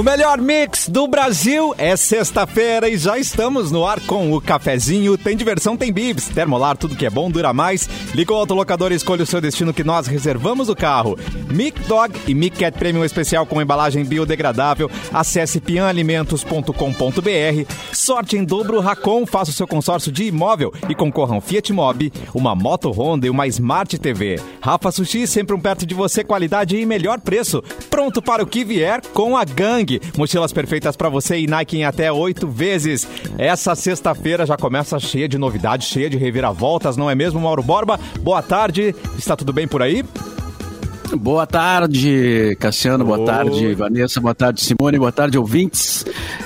O melhor mix do Brasil é sexta-feira e já estamos no ar com o cafezinho. Tem diversão, tem bibs. Termolar, tudo que é bom dura mais. Liga o autolocador e escolha o seu destino que nós reservamos o carro. Mic Dog e Mic Cat Premium especial com embalagem biodegradável. Acesse pianalimentos.com.br. Sorte em dobro Racon, faça o seu consórcio de imóvel e concorra um Fiat Mobi, uma moto Honda e uma Smart TV. Rafa Sushi, sempre um perto de você, qualidade e melhor preço. Pronto para o que vier com a Mochilas perfeitas para você e Nike em até oito vezes. Essa sexta-feira já começa cheia de novidades, cheia de reviravoltas, não é mesmo, Mauro Borba? Boa tarde, está tudo bem por aí? Boa tarde, Cassiano. Boa tarde, Vanessa. Boa tarde, Simone. Boa tarde, ouvintes.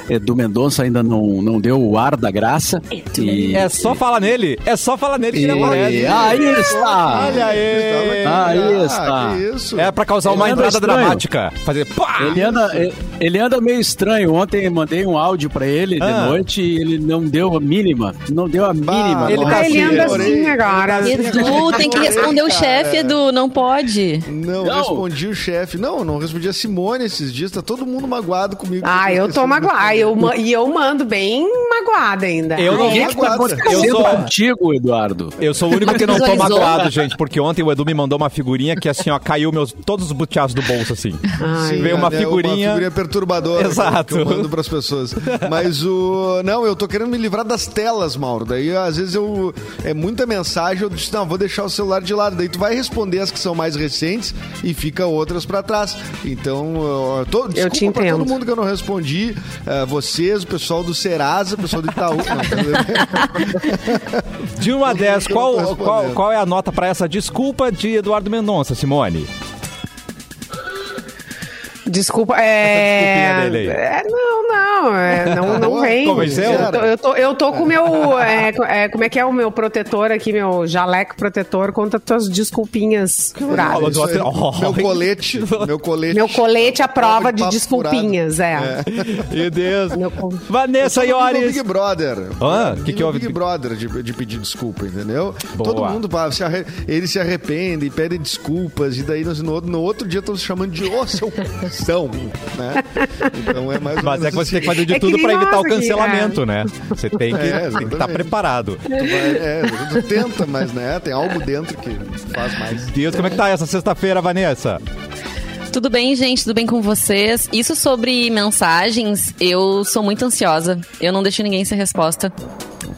Edu Mendonça ainda não, não deu o ar da graça. E... É só falar nele. É só falar nele que ele aparece. Aí está. Olha aí. Aí está. Ah, isso? É pra causar uma entrada estranho. dramática. Fazer pá! Ele anda, ele anda meio estranho. Ontem mandei um áudio pra ele ah. de noite e ele não deu a mínima. Não deu a mínima. Ele, tá ele anda assim agora. Edu, tem que responder o chefe, Edu. Não pode. Não, não. respondi o chefe. Não, não respondi a Simone esses dias. Tá todo mundo magoado comigo. Ah, eu tô magoado. Eu, e eu mando bem magoada ainda. Eu não é? Eu sou contigo, Eduardo. Eu sou o único que não tô magoado, gente, porque ontem o Edu me mandou uma figurinha que assim, ó, caiu meus todos os buteados do bolso assim. Sim, Veio uma figurinha, uma figurinha perturbadora Exato. que eu mando pras pessoas. Mas o não, eu tô querendo me livrar das telas, Mauro. Daí às vezes eu é muita mensagem, eu disse, não, vou deixar o celular de lado. Daí tu vai responder as que são mais recentes e fica outras para trás. Então, eu, tô, eu te entendo. todo mundo que eu não respondi, uh, vocês, o pessoal do Serasa, o pessoal do Itaú. de 1 a 10, qual, qual, qual é a nota para essa desculpa de Eduardo Mendonça, Simone? Desculpa, é... é... Não, não, é, não, não vem. Como é eu, tô, eu, tô, eu tô com o meu. É, é, como é que é o meu protetor aqui, meu jaleco protetor contra tuas desculpinhas furadas. Meu colete. Meu colete. Meu colete à prova de desculpinhas, é. é. Meu Deus. Meu... Vanessa Iores. Big Brother. Ah, o que, que houve? Big Brother de, de pedir desculpa, entendeu? Boa. Todo mundo, se arre... ele se arrepende e pede desculpas, e daí no, no outro dia estão se chamando de ô, oh, seu são, né? Então é mais Mas é que você assim. tem que fazer de é tudo para evitar o cancelamento, é. né? Você tem que é, tem que estar tá preparado. Tu, vai, é, tu tenta, mas né, tem algo dentro que faz mais. Deus, como é que tá essa sexta-feira, Vanessa? Tudo bem, gente? Tudo bem com vocês? Isso sobre mensagens, eu sou muito ansiosa. Eu não deixo ninguém sem resposta.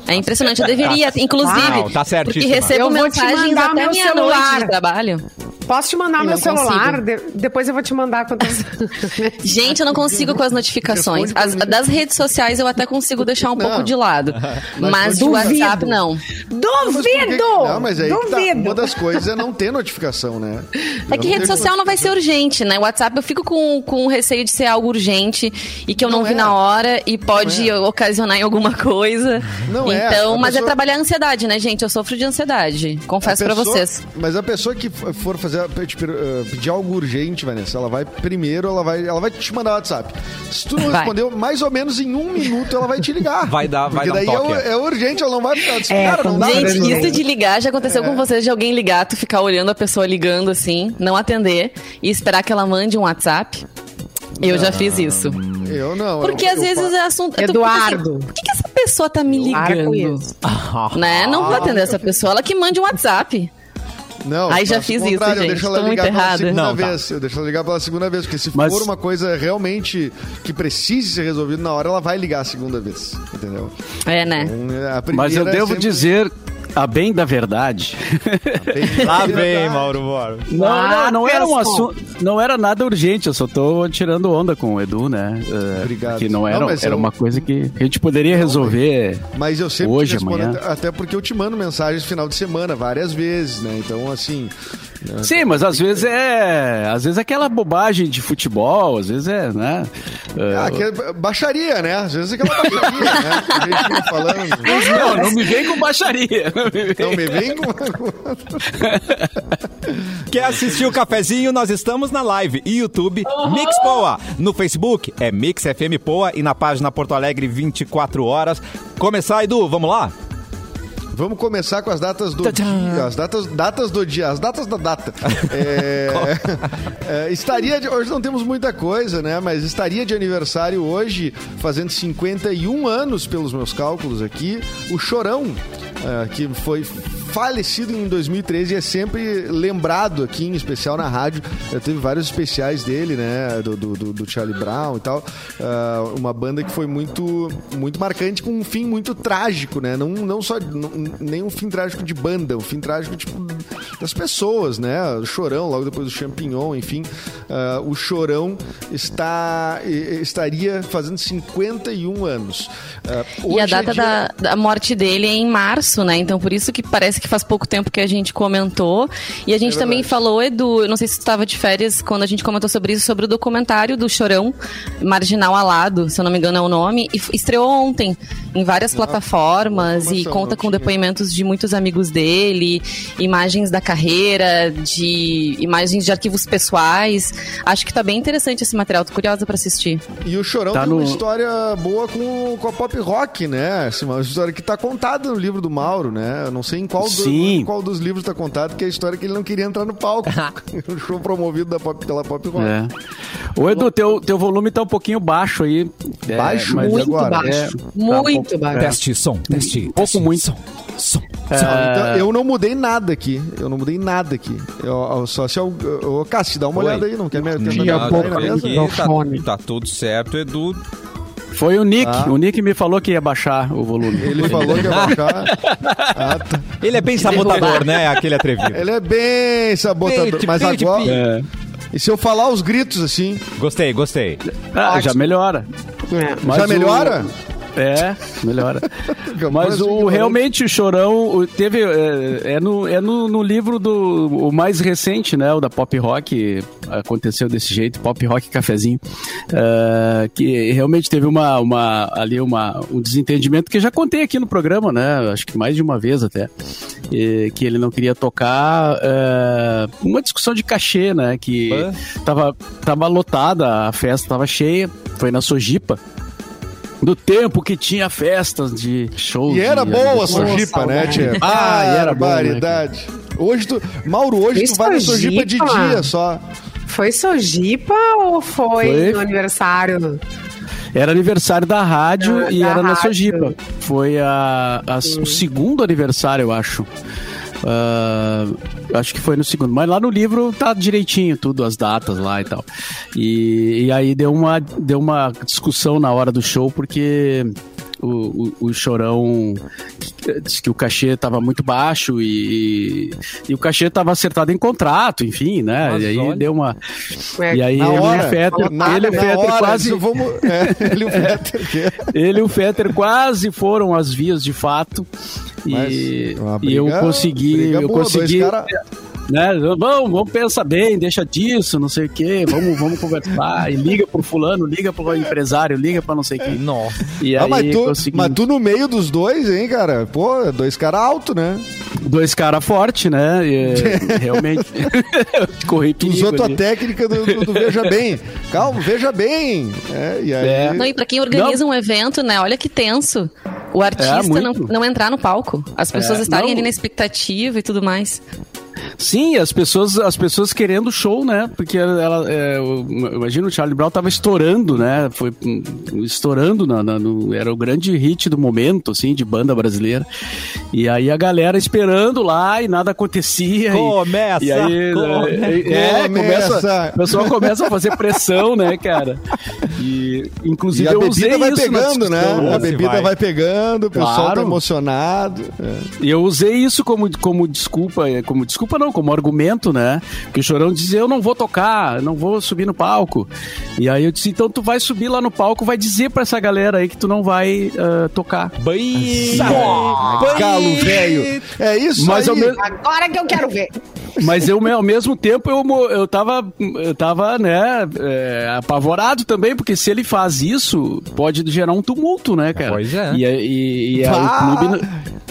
É impressionante, eu deveria, inclusive. Não, tá certo. Porque recebo eu mensagens até meia-noite de trabalho. Posso te mandar e meu celular? De, depois eu vou te mandar quantas. Gente, eu não consigo com as notificações. As, das redes sociais eu até consigo deixar um não. pouco de lado. Mas, mas o WhatsApp não. Duvido! Não, mas aí Duvido. Tá, uma das coisas é não ter notificação, né? É que rede social não vai ser urgente, né? O WhatsApp eu fico com, com receio de ser algo urgente e que eu não, não vi é. na hora e pode é. ocasionar em alguma coisa. Não é. então, é. mas pessoa... é trabalhar a ansiedade, né, gente? Eu sofro de ansiedade. Confesso para vocês. Mas a pessoa que for fazer fazer, uh, pedir algo urgente, Vanessa, ela vai primeiro, ela vai, ela vai te mandar o WhatsApp. Se tu não vai. respondeu, mais ou menos em um minuto ela vai te ligar. Vai dar, vai Porque dar daí um é, é, urgente, ela não vai ficar assim, é, não dá. Gente, isso de ligar já aconteceu é. com vocês, de alguém ligar, tu ficar olhando a pessoa ligando assim, não atender e esperar que ela mande um WhatsApp. Eu já fiz isso. Eu não. Porque eu, às eu vezes é assunto. Eduardo. Assim, por que, que essa pessoa tá me ligando? né? Não vou atender essa pessoa. Ela que mande um WhatsApp. Não, Aí já fiz isso, gente. Eu deixo ela ligar pela errada. segunda não, tá. vez. Tá. Eu deixo ela ligar pela segunda vez, porque se Mas... for uma coisa realmente que precise ser resolvida na hora, ela vai ligar a segunda vez. Entendeu? É, né? Então, Mas eu é devo sempre... dizer a bem da verdade. Lá vem, Mauro Moro. Não, não, não, era um assunto, não era nada urgente, eu só tô tirando onda com o Edu, né? Uh, Obrigado. Que não era, não, era eu... uma coisa que a gente poderia resolver mas eu sempre hoje, amanhã. Até porque eu te mando mensagens no final de semana, várias vezes, né? Então, assim... Sim, mas às vezes é. Às vezes é aquela bobagem de futebol, às vezes é, né? Ah, é baixaria, né? Às vezes é aquela baixaria, né? A gente falando. Não, não me vem com baixaria. Não me vem com. Quer assistir o cafezinho? Nós estamos na live YouTube uhum. Mix Poa. No Facebook é Mix FM Poa e na página Porto Alegre 24 horas. Começar, Edu, vamos lá? Vamos começar com as datas do dia. As datas, datas do dia, as datas da data. É, é, estaria de, hoje não temos muita coisa, né? Mas estaria de aniversário hoje, fazendo 51 anos pelos meus cálculos aqui, o Chorão, é, que foi falecido em 2013 e é sempre lembrado aqui, em especial na rádio. Já teve vários especiais dele, né? Do, do, do Charlie Brown e tal. Uh, uma banda que foi muito, muito marcante, com um fim muito trágico, né? Não, não só não, nem um fim trágico de banda, um fim trágico tipo, das pessoas, né? O Chorão, logo depois do Champignon, enfim. Uh, o Chorão está, estaria fazendo 51 anos. Uh, e a data é dia... da, da morte dele é em março, né? Então por isso que parece que que faz pouco tempo que a gente comentou. E a gente é também falou, Edu, eu não sei se tu estava de férias quando a gente comentou sobre isso, sobre o documentário do Chorão, Marginal Alado, se eu não me engano é o nome, e estreou ontem em várias ah, plataformas e conta com depoimentos de muitos amigos dele, imagens da carreira, de imagens de arquivos pessoais. Acho que tá bem interessante esse material, tô curiosa para assistir. E o Chorão tá tem no... uma história boa com, com a pop rock, né? Assim, uma história que tá contada no livro do Mauro, né? Eu não sei em qual Sim. qual dos livros está contado, que é a história que ele não queria entrar no palco. um show promovido da pop, pela Pop Rock. É. Ô, Edu, teu, teu volume tá um pouquinho baixo aí. É, baixo? Muito agora? baixo. É, muito tá um baixo. Teste som, teste. Um pouco muito. Som. Som. É... Então, eu não mudei nada aqui. Eu não mudei nada aqui. Eu, eu só se eu. Ô, Cássio, dá uma Oi. olhada aí, não quer me atender? Tá, tá tudo certo, Edu. Foi o Nick. Ah. O Nick me falou que ia baixar o volume. Ele falou que ia baixar. Ah, tá. Ele é bem sabotador, né? Aquele atrevido. Ele é bem sabotador. mas agora. É. E se eu falar os gritos assim? Gostei, gostei. Ah, já melhora. É. Já melhora? O... É, melhora. Mas o, realmente o Chorão teve. É, é, no, é no, no, livro do o mais recente, né? O da Pop Rock. Aconteceu desse jeito, Pop Rock Cafezinho. Uh, que realmente teve uma, uma, ali uma, um desentendimento que eu já contei aqui no programa, né? Acho que mais de uma vez até. E, que ele não queria tocar. Uh, uma discussão de cachê, né? Que tava, tava lotada, a festa tava cheia. Foi na Sojipa do tempo que tinha festas de shows. E era boa a Sojipa, né, Tia? Ah, e era variedade. Né, hoje tu, Mauro, hoje foi tu vai na Sojipa de dia só. Foi Sojipa ou foi, foi? no aniversário? Era aniversário da rádio e da era rádio. na Sojipa. Foi a, a o segundo aniversário, eu acho. Uh, acho que foi no segundo, mas lá no livro tá direitinho tudo, as datas lá e tal. E, e aí deu uma, deu uma discussão na hora do show, porque o, o, o Chorão disse que o cachê estava muito baixo e, e o cachê estava acertado em contrato, enfim, né? Mas e aí olha. deu uma. É, e aí ele hora, e o Fetter, ele e o Fetter quase. Vamos... É, ele e o Fetter. ele e o Fetter quase foram as vias de fato. E, briga, e eu consegui. Eu boa, consegui né? Vamos, vamos pensar bem, deixa disso, não sei o quê, vamos, vamos conversar. E liga pro fulano, liga pro empresário, liga pra não sei quem. Nossa. E ah, aí, mas, tu, consegui... mas tu no meio dos dois, hein, cara? Pô, dois caras altos, né? Dois caras fortes, né? E, realmente. Corri Tu usou tua técnica do, do, do, Veja Bem. Calma, veja bem. É, e aí... É. Não, e pra quem organiza não. um evento, né? Olha que tenso. O artista é, não, não entrar no palco. As pessoas é, estarem não. ali na expectativa e tudo mais. Sim, as pessoas, as pessoas querendo show, né? Porque ela, é, imagina o Charlie Brown tava estourando, né? Foi estourando, na, na, no, era o grande hit do momento, assim, de banda brasileira. E aí a galera esperando lá e nada acontecia. Começa! E, e aí, come, é, é, começa. O pessoal começa a fazer pressão, né, cara? E, inclusive, e a bebida vai pegando, né? A bebida vai. vai. pegando, o pessoal tá claro. tá emocionado. É. E eu usei isso como, como desculpa, como desculpa desculpa não, como argumento, né? Que o Chorão dizia, eu não vou tocar, não vou subir no palco. E aí eu disse, então tu vai subir lá no palco, vai dizer pra essa galera aí que tu não vai uh, tocar. Bem... Calo, velho. É isso Mas aí. Me... Agora que eu quero ver. Mas eu, ao mesmo tempo, eu, eu tava, eu tava, né, é, apavorado também, porque se ele faz isso, pode gerar um tumulto, né, cara? Pois é. E, e, e ah. o clube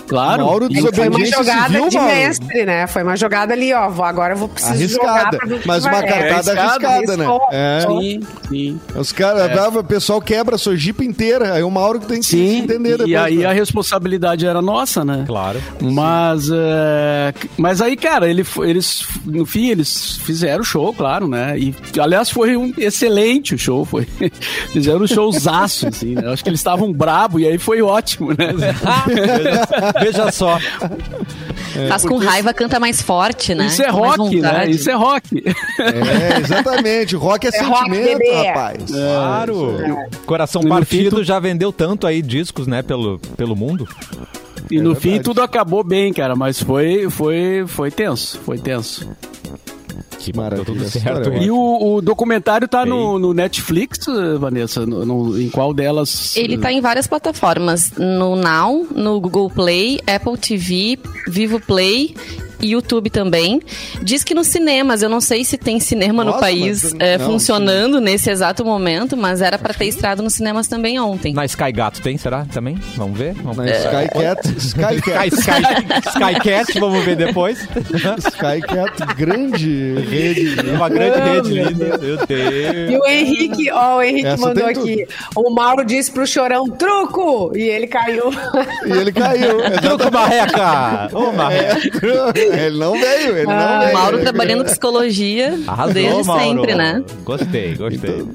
Claro. Mauro É foi uma jogada civil, de Mauro. mestre, né? Foi uma jogada ali, ó. vou- Agora eu vou precisar jogar Arriscada. que Mas uma É, cartada arriscada, arriscada, né? É. Sim, sim. Os caras, dava- o pessoal quebra a sua jipa inteira. Aí o Mauro que tem que se Sim, entender depois. e aí né? a responsabilidade era nossa, né? Claro. Mas, é, mas aí, cara, ele, eles, no fim, eles fizeram o show, claro, né? E, aliás, foi um excelente o show, foi. Fizeram um showzaço, assim, né? Acho que eles estavam brabo e aí foi ótimo, né? veja, só. Faz com raiva, canta mais forte, né? Isso é Com rock, né? Isso é rock. É, exatamente. Rock é, É rock, sentimento, bebê. rapaz. Claro. Coração No Partido fim, já vendeu tanto aí discos, né, pelo, pelo mundo. E no É fim verdade. tudo acabou bem, cara, mas foi, foi, foi tenso, foi tenso. Que Maravilha, deu tudo certo. história é E o, o documentário tá no, no Netflix, Vanessa? No, no- em qual delas? Ele tá em várias plataformas. No Now, no Google Play, Apple TV, Vivo Play YouTube também. Diz que nos cinemas, eu não sei se tem cinema no Nossa, país mas- é, não, funcionando nesse exato momento, mas era pra ter estreado nos cinemas também ontem. Na Sky Gato tem, será? Também? Vamos ver? Vamos Na ver. Skycat, Sky, Skycat, Sky, Skycat, vamos ver depois. Skycat, grande rede. Uma grande rede linda. Meu E Deus. o Henrique, ó, o Henrique Essa mandou aqui. O Mauro disse pro Chorão, truco! E ele caiu. E ele caiu. Truco Marreca! Ô, Marreca! Ele não veio, ele não Ah, veio. O Mauro trabalhando psicologia Arrasou, desde Mauro. sempre, né? Gostei, gostei.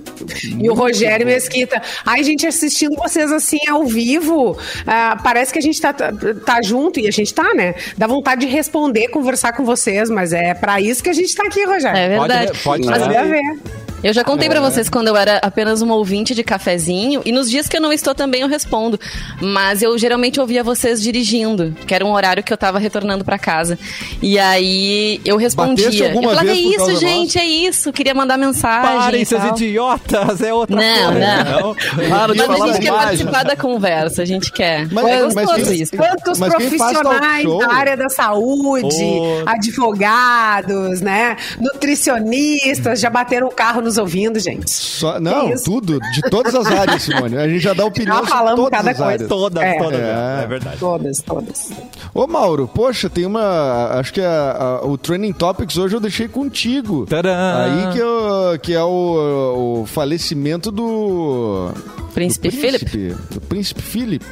E o Rogério Mesquita. Ai, gente, assistindo vocês assim ao vivo, ah, parece que a gente tá, tá, junto, e a gente tá, né? Dá vontade de responder, conversar com vocês, mas é pra isso que a gente tá aqui, Rogério. É verdade. Pode, pode Mas ver. Eu já contei pra vocês quando eu era apenas uma ouvinte de cafezinho, e nos dias que eu não estou também eu respondo. Mas eu geralmente ouvia vocês dirigindo, que era um horário que eu tava retornando pra casa. E aí eu respondia. Eu falava, é isso, gente, é isso. Queria mandar mensagem. Parem, seus idiotas! É outra Não, coisa. não. Para de Mas a gente quer bobagem. participar da conversa, a gente quer. Mas- é mas gostoso quem- isso. Quantos profissionais da área da saúde, Ô. advogados, né? Nutricionistas já bateram o carro nos ouvindo, gente. Só- não, tudo, de todas as áreas, Simone. A gente já dá opinião Já sobre falamos todas cada as coisa. áreas. Todas, É. todas. É. É, verdade. Todas, todas. Ô, Mauro, poxa, tem uma. Acho que a- a- o Training Topics hoje eu deixei contigo. Tadã! Aí que, eu- que é o, o falecimento do. Príncipe do Philip. príncipe, Do príncipe Philip.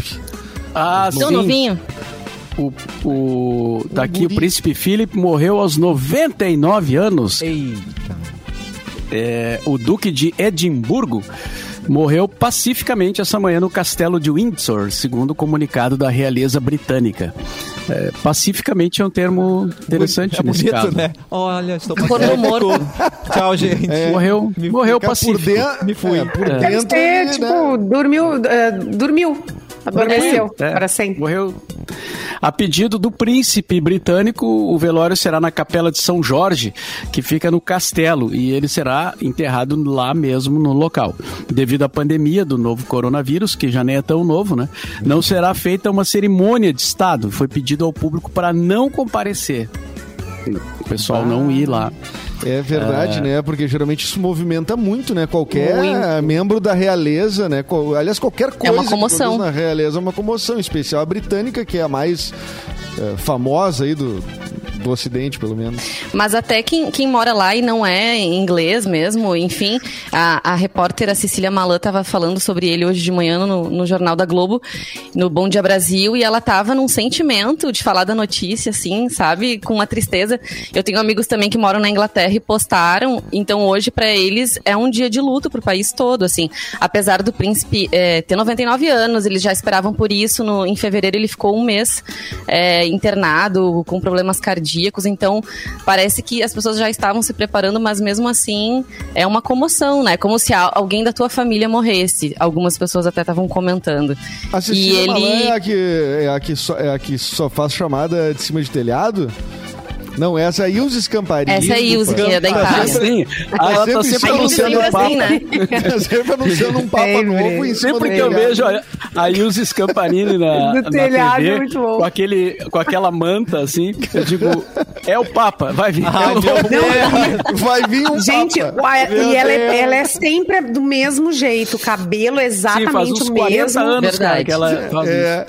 Ah, Tão sim. novinho. O, o, tá aqui, o príncipe Philip morreu aos 99 anos. Eita. É, o duque de Edimburgo morreu pacificamente essa manhã no castelo de Windsor, segundo o comunicado da realeza britânica. É, pacificamente é um termo interessante É nesse bonito, caso. né? Olha, estou Corno morto. Tchau, gente. Morreu, Me- morreu pacífico. Por dentro, Me fui. É, por É. Deve dentro. ter, ele, tipo, né? dormiu, eh, dormiu. Adormeceu É, para sempre. Morreu. A pedido do príncipe britânico, o velório será na capela de São Jorge, que fica no castelo, e ele será enterrado lá mesmo no local. Devido à pandemia do novo coronavírus, que já nem é tão novo, né? Não será feita uma cerimônia de Estado. Foi pedido ao público para não comparecer. O pessoal não ir lá. É verdade, né? Porque geralmente isso movimenta muito, né? Qualquer membro da realeza, né? Aliás, qualquer coisa uma que comoção. na realeza é uma comoção, em especial a britânica, que é a mais eh, famosa aí do, do ocidente, pelo menos. Mas até quem, quem mora lá e não é inglês mesmo, enfim, a, a repórter a Cecília Malan estava falando sobre ele hoje de manhã no, no Jornal da Globo, no Bom Dia Brasil, e ela tava num sentimento de falar da notícia, assim, sabe? Com uma tristeza. Eu tenho amigos também que moram na Inglaterra e postaram, então hoje para eles é um dia de luto pro país todo, assim. Apesar do príncipe é, ter 99 anos, eles já esperavam por isso, no, em fevereiro ele ficou um mês é, internado com problemas cardíacos, então parece que as pessoas já estavam se preparando, mas mesmo assim é uma comoção, né? Como se alguém da tua família morresse. Algumas pessoas até estavam comentando. A E Cecília ele. é a que, é a que, só, é a que só faz chamada de cima de telhado? Não, essa é a Ilse Scamparini. Essa é a Ilse, que é da Pampa. Itália. Sim, ela tá sempre sempre A Ilse anunciando sempre o Papa. assim, né? Tá sempre anunciando um papa Sempre. novo em cima Sempre que eu vejo a, a Ilse Scamparini na, Do na telhado, TV, muito bom. com, aquele, com aquela manta, assim, eu digo, É o Papa, vai vir. Ah, não, vai vir um Gente, Papa. e ela é, ela é, sempre do mesmo jeito, cabelo exatamente Sim, faz uns o mesmo. anos, Verdade. que ela faz é,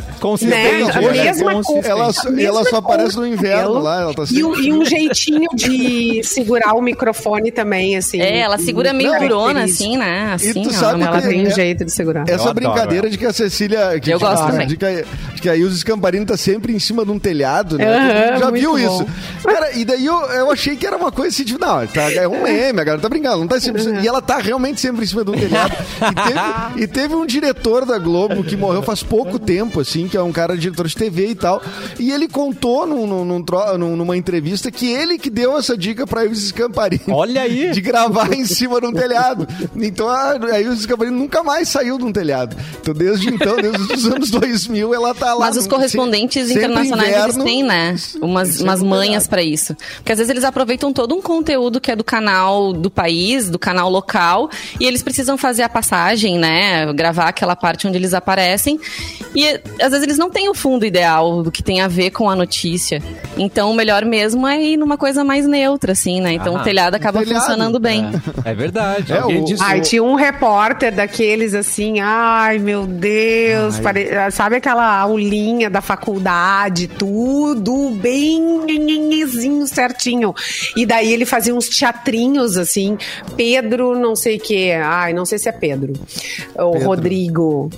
né? A mesma coisa. Ela, ela só aparece no inverno lá. Ela tá e, e, um jeitinho de segurar o microfone também, assim. É, ela segura meio durona, assim, né? Assim, e tu sabe ela tem um jeito de segurar. Essa brincadeira de que a Cecília... Que eu gosto também. De que, de que a Scamparini tá sempre em cima de um telhado, né? Já viu bom. isso. Cara, e daí eu, eu achei que era uma coisa assim, tipo, não, tá, é um meme, a galera tá brincando, não tá sempre, E ela tá realmente sempre em cima de um telhado. E teve, e teve um diretor da Globo que morreu faz pouco tempo, assim, que é um cara diretor de TV e tal. E ele contou num, num, num, numa entrevista que ele que deu essa dica pra Ilse Scamparini. Olha aí! De gravar em cima de um telhado. Então a, a Ilse Scamparini nunca mais saiu de um telhado. Então desde então, desde os anos 2000, ela tá lá. Mas os correspondentes sempre, internacionais, inverno, eles têm, né? Umas, umas manhas para isso. Porque às vezes eles aproveitam todo um conteúdo que é do canal do país, do canal local, e eles precisam fazer a passagem, né? Gravar aquela parte onde eles aparecem. E às vezes eles não têm o fundo ideal do que tem a ver com a notícia. Então o melhor mesmo é ir numa coisa mais neutra, assim, né? Então ah, o telhado acaba telhado. funcionando bem. É, é verdade. É, o... Ai, tinha um repórter daqueles assim, ai meu Deus, pare... sabe aquela aulinha da faculdade, tudo bem certinho. E daí ele fazia uns teatrinhos assim, Pedro, não sei o que, ai, não sei se é Pedro, o Pedro. Rodrigo,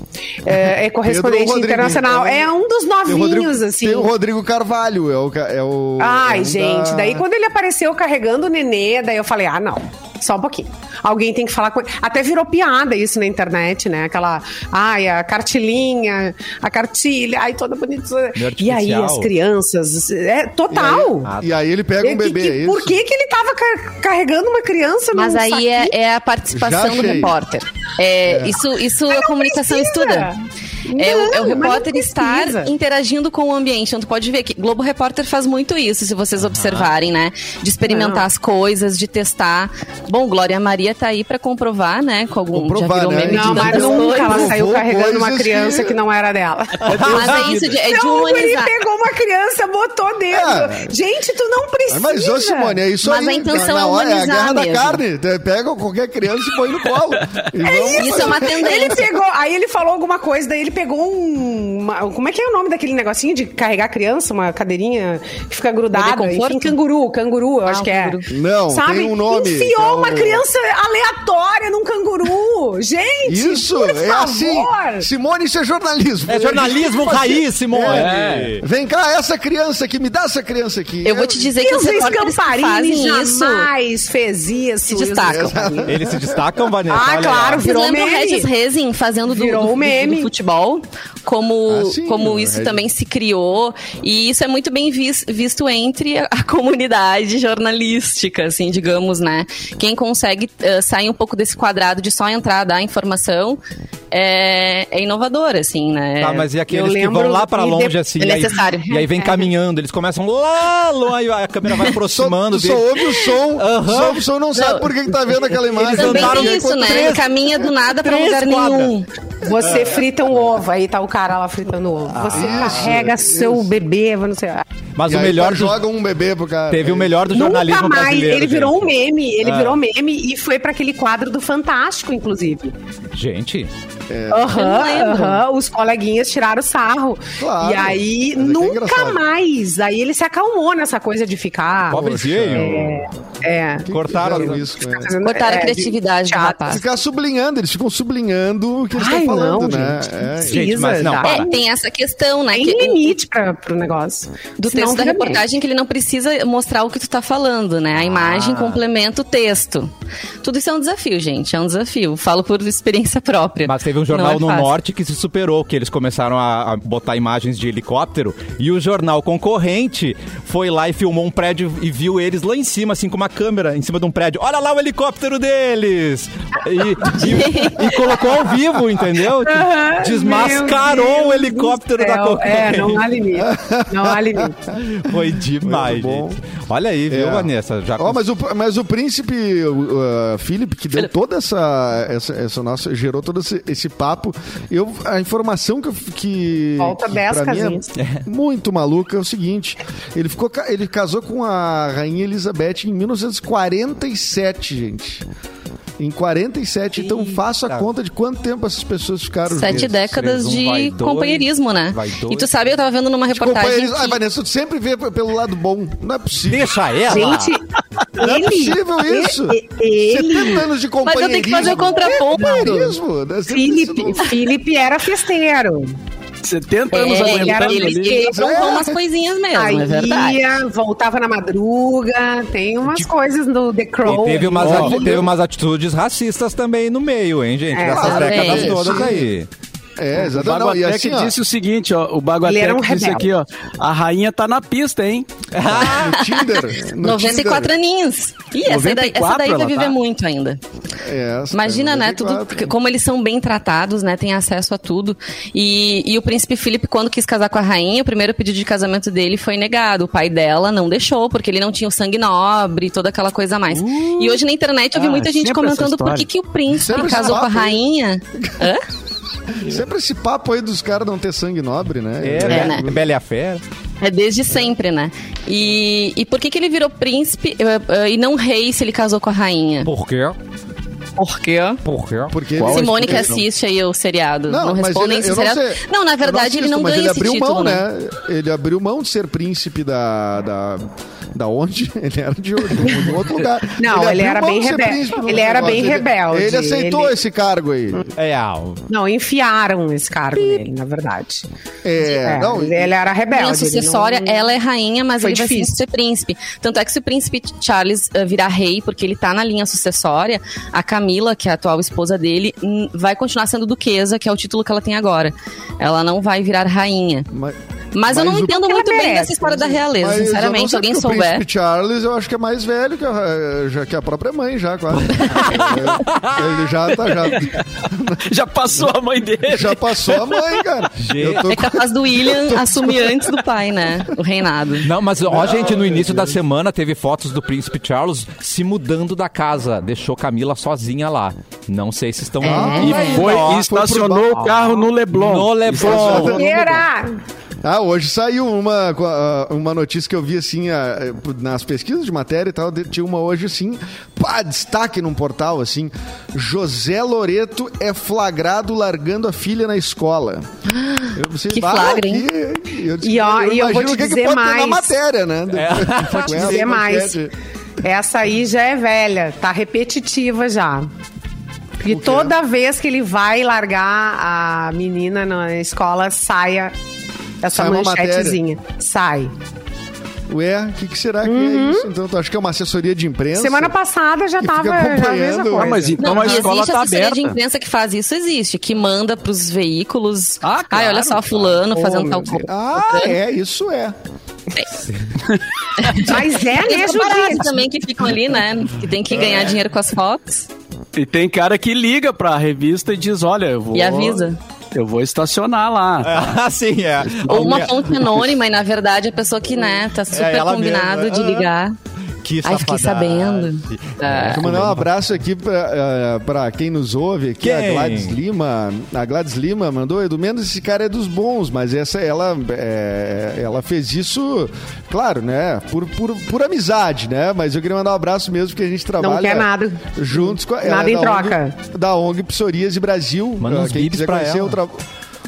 é, é correspondente internacional, é um dos novinhos Rodrigo, assim. Tem o Rodrigo Carvalho, é o, é o Ai, é gente, da... daí quando ele apareceu carregando o nenê, daí eu falei, ah, não. Só um pouquinho. Alguém tem que falar com ele. Até virou piada isso na internet, né? Aquela, ai, a cartilinha, a cartilha, ai, toda bonita. E aí as crianças, é total. E aí, e aí ele pega um bebê, que, é Por que que ele tava carregando uma criança Mas aí é, é, a participação do repórter. É, é. Isso, isso a comunicação estuda. Não, é, o, é o repórter estar interagindo com o ambiente. Então, tu pode ver que Globo Repórter faz muito isso, se vocês observarem, né? De experimentar não. as coisas, de testar. Bom, Glória Maria tá aí pra comprovar, né? Com algum. Comprovar, já virou né? meme não, mas nunca ela saiu carregando uma criança que... que... não era dela. mas é isso, de, é de não, Ele pegou uma criança, botou dentro. É. Gente, tu não precisa. Mas, ô Simone, é isso mas aí. Mas a intenção na, é humanizar É a guerra mesmo. da carne. Pega qualquer criança e põe no colo. é isso, é uma tendência. Ele pegou, aí ele falou alguma coisa, daí ele pegou um... Uma, como é que é o nome daquele negocinho de carregar a criança? Uma cadeirinha que fica grudada. Enfim, canguru, canguru, eu ah, acho que é. Não, Sabe? tem um nome. Enfiou então... uma criança aleatória num canguru. Gente, Isso, é assim. Simone, isso é jornalismo. É jornalismo raiz, Simone. É. Vem cá, essa criança aqui, me dá essa criança aqui. Eu vou te dizer que os repórteres que fazem isso... jamais fez isso. Se destacam. Eles se destacam, Vanessa? Ah, claro, virou Vocês meme. Regis Rezin fazendo do, virou do, meme. do futebol? Como, ah, sim, como isso Regis. também se criou. E isso é muito bem vis, visto entre a, a comunidade jornalística, assim, digamos, né? Quem consegue uh, sair um pouco desse quadrado de só entrar, dar informação, é, é inovador, assim, né? Tá, mas e aqueles que vão lá para longe, assim, é e, aí, necessário. e aí vem caminhando, eles começam lá longe, a câmera vai aproximando. só, só ouve o som, uhum. só, o som não sabe por que, que tá vendo aquela imagem. Eles também tem isso, né? Três, Ele caminha do nada para lugar quadras. nenhum. Você frita um ovo, aí tá o cara lá fritando ovo. Você ah, carrega isso, seu isso. bebê, não sei. Mas e o melhor. Do... joga um bebê pro cara. Teve o melhor do jornalismo Nunca mais. brasileiro. Ele virou gente. um meme. Ele ah. virou meme e foi para aquele quadro do Fantástico, inclusive. Gente. Aham, é. uhum, uhum. os coleguinhas tiraram sarro. Claro, e aí, é nunca é mais. Aí ele se acalmou nessa coisa de ficar. Pobrezinho. É, é. Cortaram isso. Né? Cortaram a é, criatividade de, do rapaz. Ficar sublinhando, eles ficam sublinhando o que eles estão falando, não, né? Gente, é. gente, mas não, é, tem essa questão, né? Tem que, limite para pro negócio. Do texto da reportagem que ele não precisa mostrar o que tu tá falando, né? A imagem ah. complementa o texto. Tudo isso é um desafio, gente. É um desafio. Falo por experiência própria. Mas teve um jornal no Norte que se superou, que eles começaram a, a, botar imagens de helicóptero e o jornal concorrente foi lá e filmou um prédio e viu eles lá em cima, assim, com uma câmera em cima de um prédio. Olha lá o helicóptero deles! E, e, e colocou ao vivo, entendeu? Uhum, Desmascarou o helicóptero da concorrente. É, não há limite. Não há limite. Foi demais, gente. Olha aí, viu, é. Vanessa? Já oh, mas, o, mas o príncipe uh, Philip, que deu toda essa, essa, essa nossa, gerou todo esse, esse papo, eu, a informação que... que Falta 10 casinhas. É muito maluca é o seguinte, ele, ficou, ele casou com a rainha Elizabeth em 1947, gente. Em 47, então faço a conta de quanto tempo essas pessoas ficaram Sete juntos. décadas de companheirismo, né? E tu sabe, eu tava vendo numa reportagem. Que... Ah, Vanessa, tu sempre vê pelo lado bom. Não é possível. Deixa ela. Gente, não é possível isso. Ele... 70 anos de companheirismo. Mas eu tenho que fazer o contraponto. Né? Felipe, Felipe era festeiro. 70 anos é, aguentando ele, ali. Ele aprontou umas coisinhas mesmo, Aí é verdade. Voltava na madruga, tem umas de... coisas do The Crow. E teve umas, oh, teve umas atitudes racistas também no meio, hein, gente? É, Dessas décadas todas aí. É, exatamente. O Baguatec assim, disse o seguinte, ó. O Baguatec um disse aqui, ó. A rainha tá na pista, hein? Ah, no Tinder. No 94 Tinder. aninhos. Ih, essa 94, daí, essa daí vai viver tá? muito ainda. É, Imagina, né? Tudo, como eles são bem tratados, né? Tem acesso a tudo. E, e o príncipe Felipe, quando quis casar com a rainha, o primeiro pedido de casamento dele foi negado. O pai dela não deixou, porque ele não tinha o sangue nobre, toda aquela coisa a mais. Uh, e hoje na internet eu vi ah, muita gente comentando por que, que o príncipe sempre casou com a rainha. Hã? Sempre esse papo aí dos caras não ter sangue nobre, né? É, é né? Bela e a Fera. É desde sempre, né? E, e por que, que ele virou príncipe uh, uh, e não rei se ele casou com a rainha? Por quê? Por quê? Por quê? Porque Simone que assiste aí o seriado. Não, não respondem esse seriado. Não, sei, não, na verdade não assisto, ele não ganha ele abriu título, mão, né? né? Ele abriu mão de ser príncipe da, da da onde? Ele era de, de um outro lugar. Não, ele, ele era bem rebelde. Ele era bem rebelde. Ele aceitou ele... esse cargo aí. É, não, enfiaram esse cargo nele, na verdade. É, é não, ele era rebelde. A sucessória, não... ela é rainha, mas Foi ele difícil. vai ser príncipe. Tanto é que se o príncipe Charles uh, virar rei, porque ele tá na linha sucessória, a Camila, que é a atual esposa dele, vai continuar sendo duquesa, que é o título que ela tem agora. Ela não vai virar rainha. Mas... Mas, eu não entendo muito bem dessa história da realeza, sinceramente. Alguém souber. O príncipe Charles, eu acho que é mais velho que a, já, que a própria mãe, já, quase. ele já tá. Já, já passou a mãe dele. Já passou a mãe, cara. Tô... É capaz do William assumir antes do pai, né? O reinado. Não, mas ó, gente, no início da semana teve fotos do príncipe Charles se mudando da casa. Deixou Camila sozinha lá. Não sei se estão. É. E foi, e estacionou o carro no Leblon. No Leblon. Ah, hoje saiu uma, ah, uma notícia que eu vi assim nas pesquisas de matéria e tal. Tinha uma hoje assim, pá, destaque num portal assim: José Loreto é flagrado largando a filha na escola. Eu, que flagra, hein? eu, e, ó, eu, eu vou te dizer que mais. na matéria, né? É. Vou te dizer mais. Essa aí já é velha, tá repetitiva já. Porque toda vez que ele vai largar a menina na escola, saia essa Sai manchetezinha. Sai. Ué, o que, que, será que é uhum. é isso? Então, tu acha que é uma assessoria de imprensa? Semana passada já estava acompanhando. Ah, mas então não, a escola existe tá assessoria de imprensa que faz isso, existe, que manda para os veículos. Ah, claro, Ai, olha só, fulano oh, fazendo tal coisa. Ah, é, isso é. Mas é, né, Judite? também que ficam ali, né? Que tem que ganhar é. dinheiro com as fotos. E tem cara que liga pra revista e diz, olha, eu vou... E avisa. Eu vou estacionar lá. Ah, sim, é. Ou uma fonte anônima, e na verdade a pessoa que, né, tá é, super é combinado mesma. de ligar. Que Ai, fiquei sabendo. É. Vou mandar um abraço aqui pra, uh, pra quem nos ouve, aqui quem? a Gladys Lima. A Gladys Lima mandou, Edu Mendes, esse cara é dos bons, mas essa, ela, é, ela fez isso, claro, né, por, por, por amizade, né, mas eu queria mandar um abraço mesmo, porque a gente trabalha... Não quer nada. Juntos com... Nada é, em troca. ONG, da ONG Psoríase Brasil. Manda uns quem quiser conhecer ela. o trabalho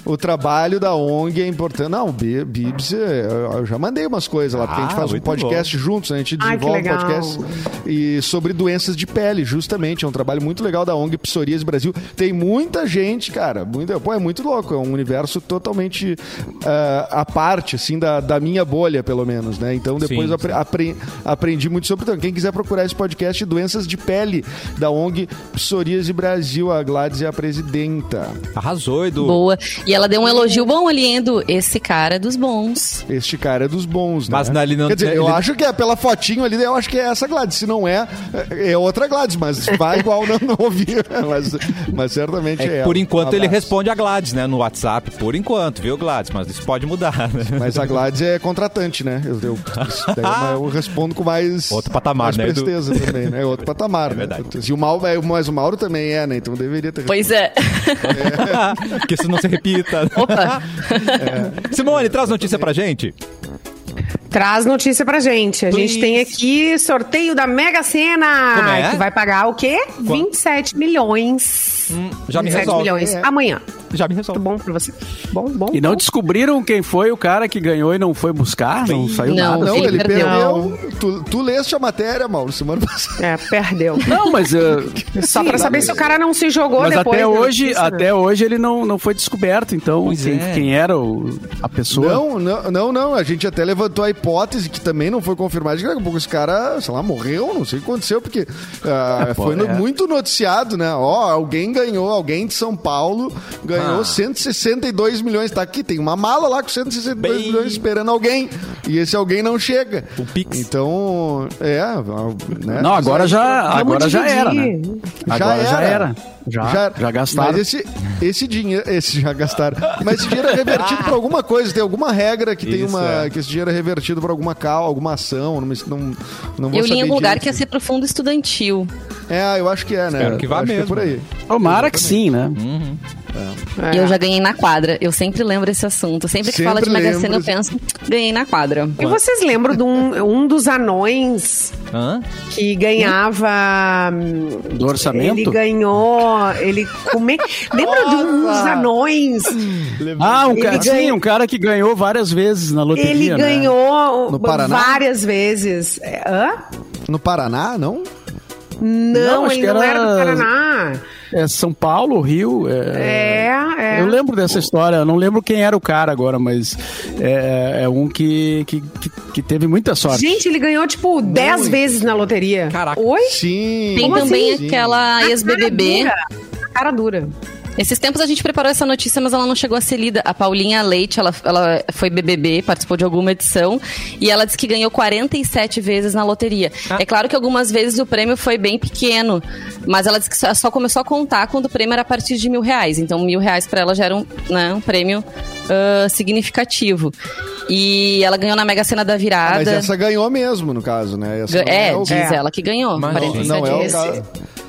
o trabalho da ONG é importante. Não, Bibs, é, eu já mandei umas coisas lá, porque ah, a gente ah, faz um podcast bom. juntos, né? a gente desenvolve um podcast e sobre doenças de pele, justamente. É um trabalho muito legal da ONG Psoríase Brasil. Tem muita gente, cara, muita, pô, é muito louco, é um universo totalmente uh, à parte, assim, da, da minha bolha, pelo menos, né? Então depois sim, sim. Apre aprendi muito sobre. Então, quem quiser procurar esse podcast, doenças de pele da ONG Psoríase Brasil, a Gladys é a presidenta. Arrasou, Edu. Boa. E E ela deu um elogio bom ali, Edu. Esse cara é dos bons. Este cara é dos bons, né? Mas não, ele não... Quer dizer, ele... eu acho que é pela fotinho ali, eu acho que é essa Gladys. Se não é, é outra Gladys, mas vai igual não, não ouvir. Mas, mas certamente é, é Por enquanto um ele responde a Gladys, né, no WhatsApp. Por enquanto, viu, Gladys? Mas isso pode mudar, né? Mas a Gladys é contratante, né? Eu, eu, eu respondo com mais... Outro patamar, mais né, presteza Edu? também, né? Outro patamar, é verdade. Né? E o Mauro, é, mas o Mauro também é, né? Então deveria ter... Pois é. é. que isso não se repita. Opa! É. Simone, traz notícia pra gente. Traz notícia pra gente. A Please. gente tem aqui sorteio da Mega Sena. É? Que vai pagar o quê? Quanto? 27 milhões. Hum, já me resolve. milhões. É. Amanhã. Já me resolve. Muito bom pra você. Bom, bom. E não bom. descobriram quem foi o cara que ganhou e não foi buscar? Não saiu não, nada. Não, ele, ele perdeu. Tu, tu leste a matéria, Mauro, semana passada. É, perdeu. Não, mas... Uh... Só Sim, pra saber se o cara não se jogou mas depois. até hoje, notícia, até né? hoje ele não, não foi descoberto, então quem, é. quem, era o, a pessoa. Não, não, não, não. A gente até levantou a hipótese que também não foi confirmado, que daqui a pouco esse cara, sei lá, morreu, não sei o que aconteceu, porque uh, é, foi é. muito noticiado, né? Ó, alguém ganhou, alguém de São Paulo ganhou ah. 160 162 milhões. Tá aqui, tem uma mala lá com 162 Bem... milhões esperando alguém. E esse alguém não chega. O Pix. Então, é. Né? Não, agora já, agora já era, né? Já agora era. já era. Já, já, já gastaram. Mas esse, esse dinheiro. Esse já gastaram. Mas esse dinheiro é revertido para alguma coisa. Tem alguma regra que Isso, tem uma. É. Que esse dinheiro é revertido para alguma cal, alguma ação. Não, não, não vou Eu li em algum lugar que ia ser pro fundo estudantil. É, eu acho que é, né? Espero que vá acho mesmo. Que é por aí. Tomara que sim, né? Uhum. É. Eu já ganhei na quadra. Eu sempre lembro esse assunto. Sempre que sempre fala de Mega Sena, eu penso, ganhei na quadra. E vocês lembram de um, um dos anões Hã? que ganhava. Do orçamento? Ele ganhou. Ele come... Lembra de um dos anões? Ah, um, cara, sim, um cara que ganhou várias vezes na loteria. Ele né? ganhou várias vezes. Hã? No Paraná, não? Não, não ele não era... era do Paraná. É São Paulo, Rio. É, é, é. Eu lembro dessa história. Eu não lembro quem era o cara agora, mas é, é um que, que, que, teve muita sorte. Gente, ele ganhou tipo 10 vezes na loteria. Caraca. Oi? Sim. Tem Como também assim? aquela ex-BBB. Cara dura. Esses tempos a gente preparou essa notícia, mas ela não chegou a ser lida. A Paulinha Leite, ela, ela foi BBB, participou de alguma edição, e ela disse que ganhou 47 vezes na loteria. Ah. É claro que algumas vezes o prêmio foi bem pequeno, mas ela disse que só começou a contar quando o prêmio era a partir de mil reais. Então, mil reais para ela já era um, né, um prêmio uh, significativo. E ela ganhou na Mega Sena da virada. Ah, mas essa ganhou mesmo, no caso, né? Essa é, é o... diz é. ela que ganhou. Mas 47 não, é o caso.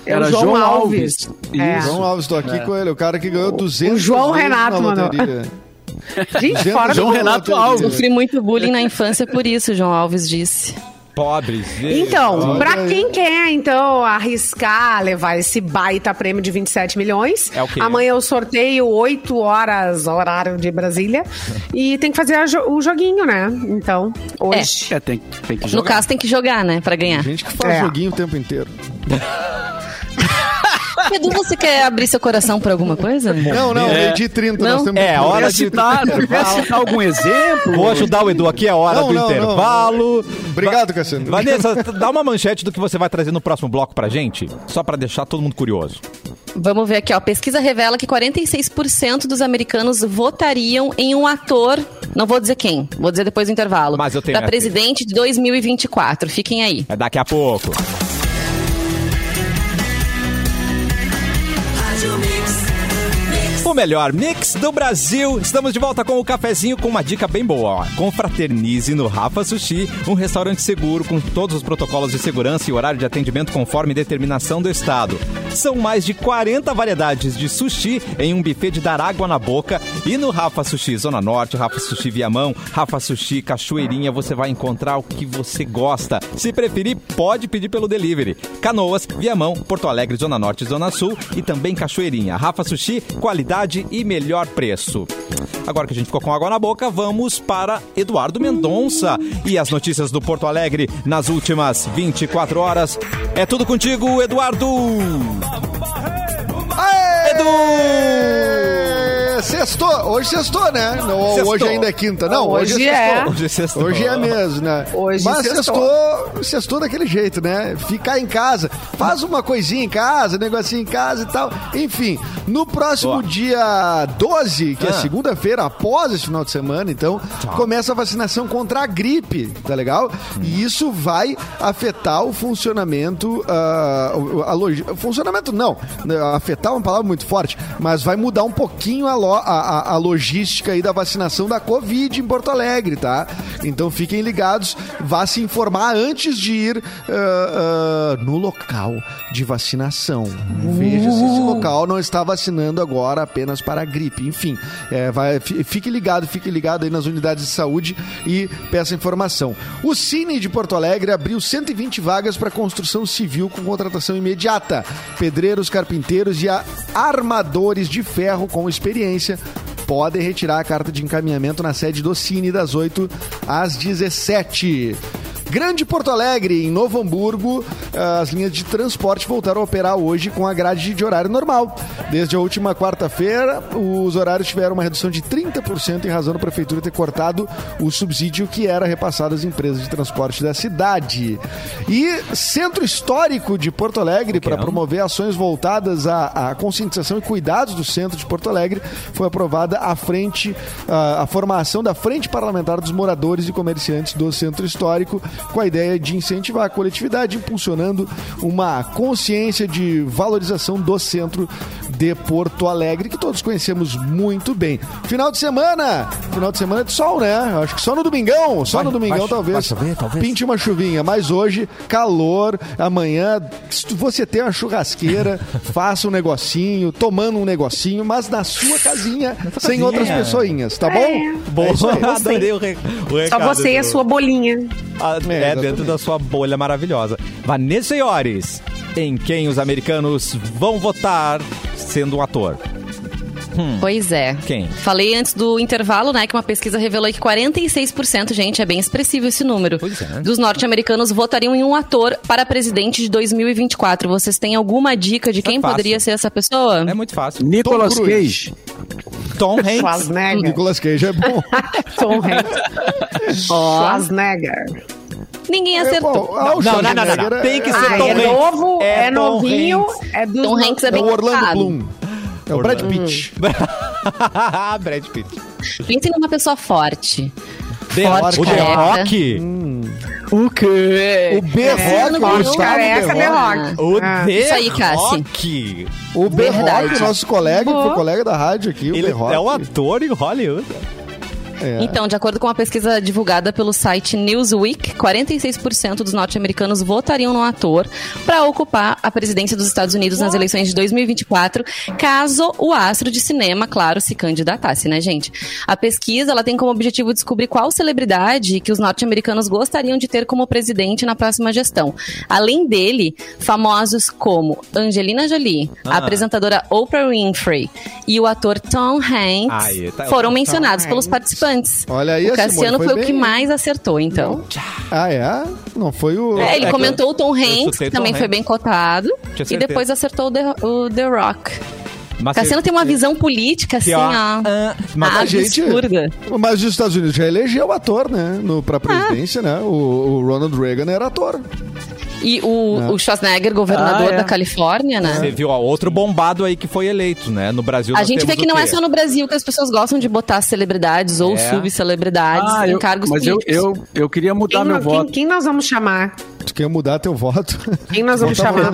É o João, João Alves. Alves. É. João Alves, tô aqui é. com ele, o cara que ganhou 200 O João Renato, mano. Gente, fora João Renato Alves. Sofri muito bullying na infância por isso, João Alves disse. Pobres. Então, para quem quer, então, arriscar levar esse baita prêmio de 27 milhões, é o quê? amanhã eu sorteio 8 horas, horário de Brasília, e tem que fazer o joguinho, né? Então, hoje. É, é tem, tem que jogar. No caso, tem que jogar, né? Pra ganhar. Tem gente que faz é. joguinho o tempo inteiro. Edu, você quer abrir seu coração por alguma coisa? Não, não, é. de 30, não? nós temos É, hora de citar, quer citar algum exemplo? Vou ajudar o Edu aqui, é hora não, do não, intervalo. Não. Obrigado, Cassiano. Vanessa, dá uma manchete do que você vai trazer no próximo bloco pra gente, só pra deixar todo mundo curioso. Vamos ver aqui, ó. Pesquisa revela que 46% dos americanos votariam em um ator, não vou dizer quem, vou dizer depois do intervalo. Mas eu tenho. Da presidente de 2024. Fiquem aí. É daqui a pouco. to me. Melhor mix do Brasil. Estamos de volta com o cafezinho com uma dica bem boa. Confraternize no Rafa Sushi, um restaurante seguro com todos os protocolos de segurança e horário de atendimento conforme determinação do Estado. São mais de 40 variedades de sushi em um buffet de dar água na boca. E no Rafa Sushi Zona Norte, Rafa Sushi Viamão, Rafa Sushi Cachoeirinha, você vai encontrar o que você gosta. Se preferir, pode pedir pelo delivery. Canoas, Viamão, Porto Alegre, Zona Norte Zona Sul e também Cachoeirinha. Rafa Sushi, qualidade qualidade e melhor preço. Agora que a gente ficou com água na boca, vamos para Eduardo Mendonça e as notícias do Porto Alegre nas últimas 24 horas. É tudo contigo, Eduardo! Aê! Edu! Sextou. Hoje sextou, né? Não, sextou. Hoje ainda é quinta. Não, hoje, hoje é. Hoje, sextou. hoje é mesmo, né? Hoje Mas sextou. sextou, sextou daquele jeito, né? Ficar em casa. Faz uma coisinha em casa, negocinho em casa e tal. Enfim, no próximo Boa. dia 12, que é ah. é segunda-feira, após esse final de semana, então, tá. começa a vacinação contra a gripe, tá legal? Hum. E isso vai afetar o funcionamento, uh, a, a funcionamento não, afetar é uma palavra muito forte, mas vai mudar um pouquinho a, lo, a, a, logística aí da vacinação da Covid em Porto Alegre, tá? Então fiquem ligados, vá se informar antes de ir uh, uh, no local de vacinação. Veja se esse local não está vacinando agora apenas para a gripe. Enfim, é, vai, fique ligado, fique ligado aí nas unidades de saúde e peça informação. O Cine de Porto Alegre abriu 120 vagas para construção civil com contratação imediata. Pedreiros, carpinteiros e armadores de ferro com experiência podem retirar a carta de encaminhamento na sede do Cine das 8 às 17. Grande Porto Alegre, em Novo Hamburgo, as linhas de transporte voltaram a operar hoje com a grade de horário normal. Desde a última quarta-feira, os horários tiveram uma redução de 30% em razão da prefeitura ter cortado o subsídio que era repassado às empresas de transporte da cidade. E Centro Histórico de Porto Alegre, para promover ações voltadas à, à, conscientização e cuidados do centro de Porto Alegre, foi aprovada a frente, a, a formação da Frente Parlamentar dos Moradores e Comerciantes do Centro Histórico, com a ideia de incentivar a coletividade, impulsionando uma consciência de valorização do centro de Porto Alegre, que todos conhecemos muito bem. Final de semana, final de semana de sol, né? Acho que só no domingão, só vai, no domingão vai, talvez, vai chover, talvez. Pinte uma chuvinha, mas hoje calor, amanhã se você tem uma churrasqueira, faça um negocinho, tomando um negocinho, mas na sua casinha, sem outras pessoinhas, tá bom? É. Boa, é adorei o, re, o recado. Só você e a sua bolinha. Ah, é, é dentro da sua bolha maravilhosa. Vanessa Senhores, em quem os americanos vão votar sendo um ator? Hum. Pois é. Quem? Falei antes do intervalo, né, que uma pesquisa revelou que 46%, gente, é bem expressivo esse número, é. dos norte-americanos votariam em um ator para presidente de 2024. Vocês têm alguma dica de quem é poderia ser essa pessoa? É muito fácil. Nicolas Cage. Tom Hanks. Schwarzenegger. Nicolas Cage é bom. Tom Hanks. Schwarzenegger. Ninguém acertou. não, não, não, não, não, Tem que ser ah, Tom é novo, é, é novinho, é do Tom Hanks é bem é o Orlando Bloom. É o Brad Pitt. Brad Pitt. Pensem numa pessoa forte. The forte, o The Rock? Hum. O quê? O B-Rock. O careca The Rock. O ah. The Isso aí, Rock. O B-Rock, nosso colega, que foi colega da rádio aqui, o Ele é um ator em Hollywood. É. Então, de acordo com uma pesquisa divulgada pelo site Newsweek, 46% dos norte-americanos votariam no ator para ocupar a presidência dos Estados Unidos nas eleições de 2024, caso o astro de cinema, claro, se candidatasse, né, gente? A pesquisa ela tem como objetivo descobrir qual celebridade que os norte-americanos gostariam de ter como presidente na próxima gestão. Além dele, famosos como Angelina Jolie, ah. a apresentadora Oprah Winfrey e o ator Tom Hanks tá, foram mencionados pelos participantes antes. Olha aí, o Cassiano foi, foi o que mais acertou, então. Não. Ah, é? Não foi o. É, ele é comentou o Tom Hanks, que também Tom foi bem cotado. E depois acertou o The, o The Rock. Mas Cassiano tem uma visão política, assim, ó, uh, mas a gente, absurda. Mas os Estados Unidos já elegeu ator, né? No, pra presidência, ah. né? O, o Ronald Reagan era ator. E o, o Schwarzenegger, governador ah, é. da Califórnia, né? Você viu, ó, outro bombado aí que foi eleito, né? No Brasil. A gente vê que não é só no Brasil que as pessoas gostam de botar celebridades ou é. subcelebridades ah, em eu, cargos mas políticos. Mas eu, eu, eu queria mudar quem, meu quem, voto. Quem nós vamos chamar? Tu quer mudar teu voto? Quem nós vamos chamar?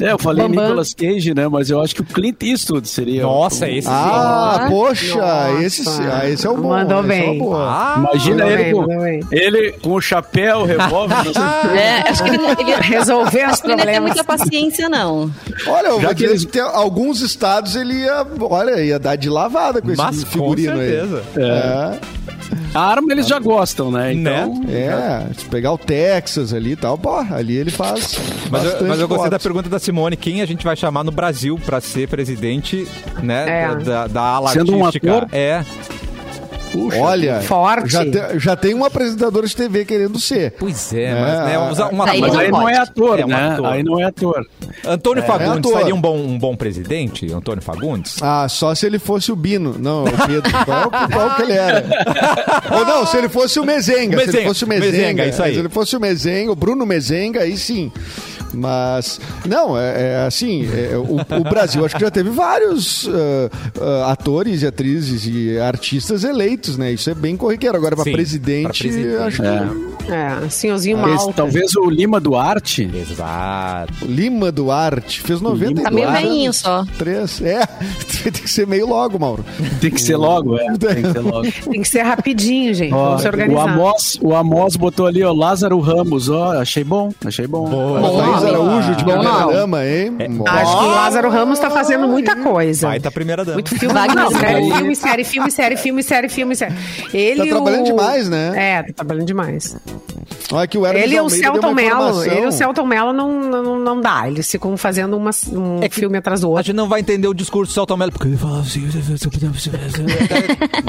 é, eu falei Bambam. Nicolas Cage, né? Mas eu acho que o Clint Eastwood seria. Nossa, esse Ah, poxa, Nossa. Esse, ah, esse é o bom. Mandou bem. É ah, Imagina ele, bem, com, ele com o chapéu, revólver. é, acho que ele, ele resolveu os problemas. Ele não tem muita paciência, não. Olha, eu Já vou que dizer ele... que alguns estados ele ia, olha, ia dar de lavada com esse figurino com certeza. aí. É. é. A arma eles já gostam, né? né? Então, né? É, se pegar o Texas ali e tal, pô, ali ele faz. Mas eu, mas eu gostei da pergunta da Simone: quem a gente vai chamar no Brasil para ser presidente, né? É. Da, da ala Sendo artística? Um ator? É. Puxa, Olha, forte. Já, te, já tem um apresentador de TV querendo ser. Pois é, mas, né, uma, aí, mas aí não é ator, é, né? Ator. Aí não é ator. Antônio é, Fagundes é seria um bom, um bom presidente? Antônio Fagundes? Ah, só se ele fosse o Bino. Não, o Pedro. qual, qual que ele era? Ou não, se ele fosse o Mezenga. O Mezenga. Se ele fosse o Mezenga, Mezenga isso aí. Se ele fosse o Mezenga, o Bruno Mezenga, aí sim. Mas, não, é, é assim, é, o, o, Brasil acho que já teve vários uh, uh, atores e atrizes e artistas eleitos, né? Isso é bem corriqueiro. Agora, para presidente, presidente, acho é. que... É, senhorzinho ah, mal. Talvez o Lima Duarte. Exato. Lima Duarte. Fez 90 Tá meio veinho só. Três. É, tem que ser meio logo, Mauro. Tem que ser logo, é. Tem que ser logo. tem que ser rapidinho, gente. Ó, Vamos se organizar. O Amos, o Amos botou ali, ó, Lázaro Ramos, ó. Achei bom, achei bom. Boa. Boa. Luiz Araújo de primeira dama, hein? É, acho que o Lázaro Ramos tá fazendo muita coisa. Vai tá primeira dama. Muito filme. Não, série, filme, série, filme, série, filme, série, filme, série. Ele tá trabalhando o... demais, né? É, tá trabalhando demais. Olha que o ele e o Celton Mello, ele e o Celton Mello não, não, não dá. Eles ficam fazendo uma, um é filme atrás do outro. A gente não vai entender o discurso do Celton Mello, porque ele fala assim...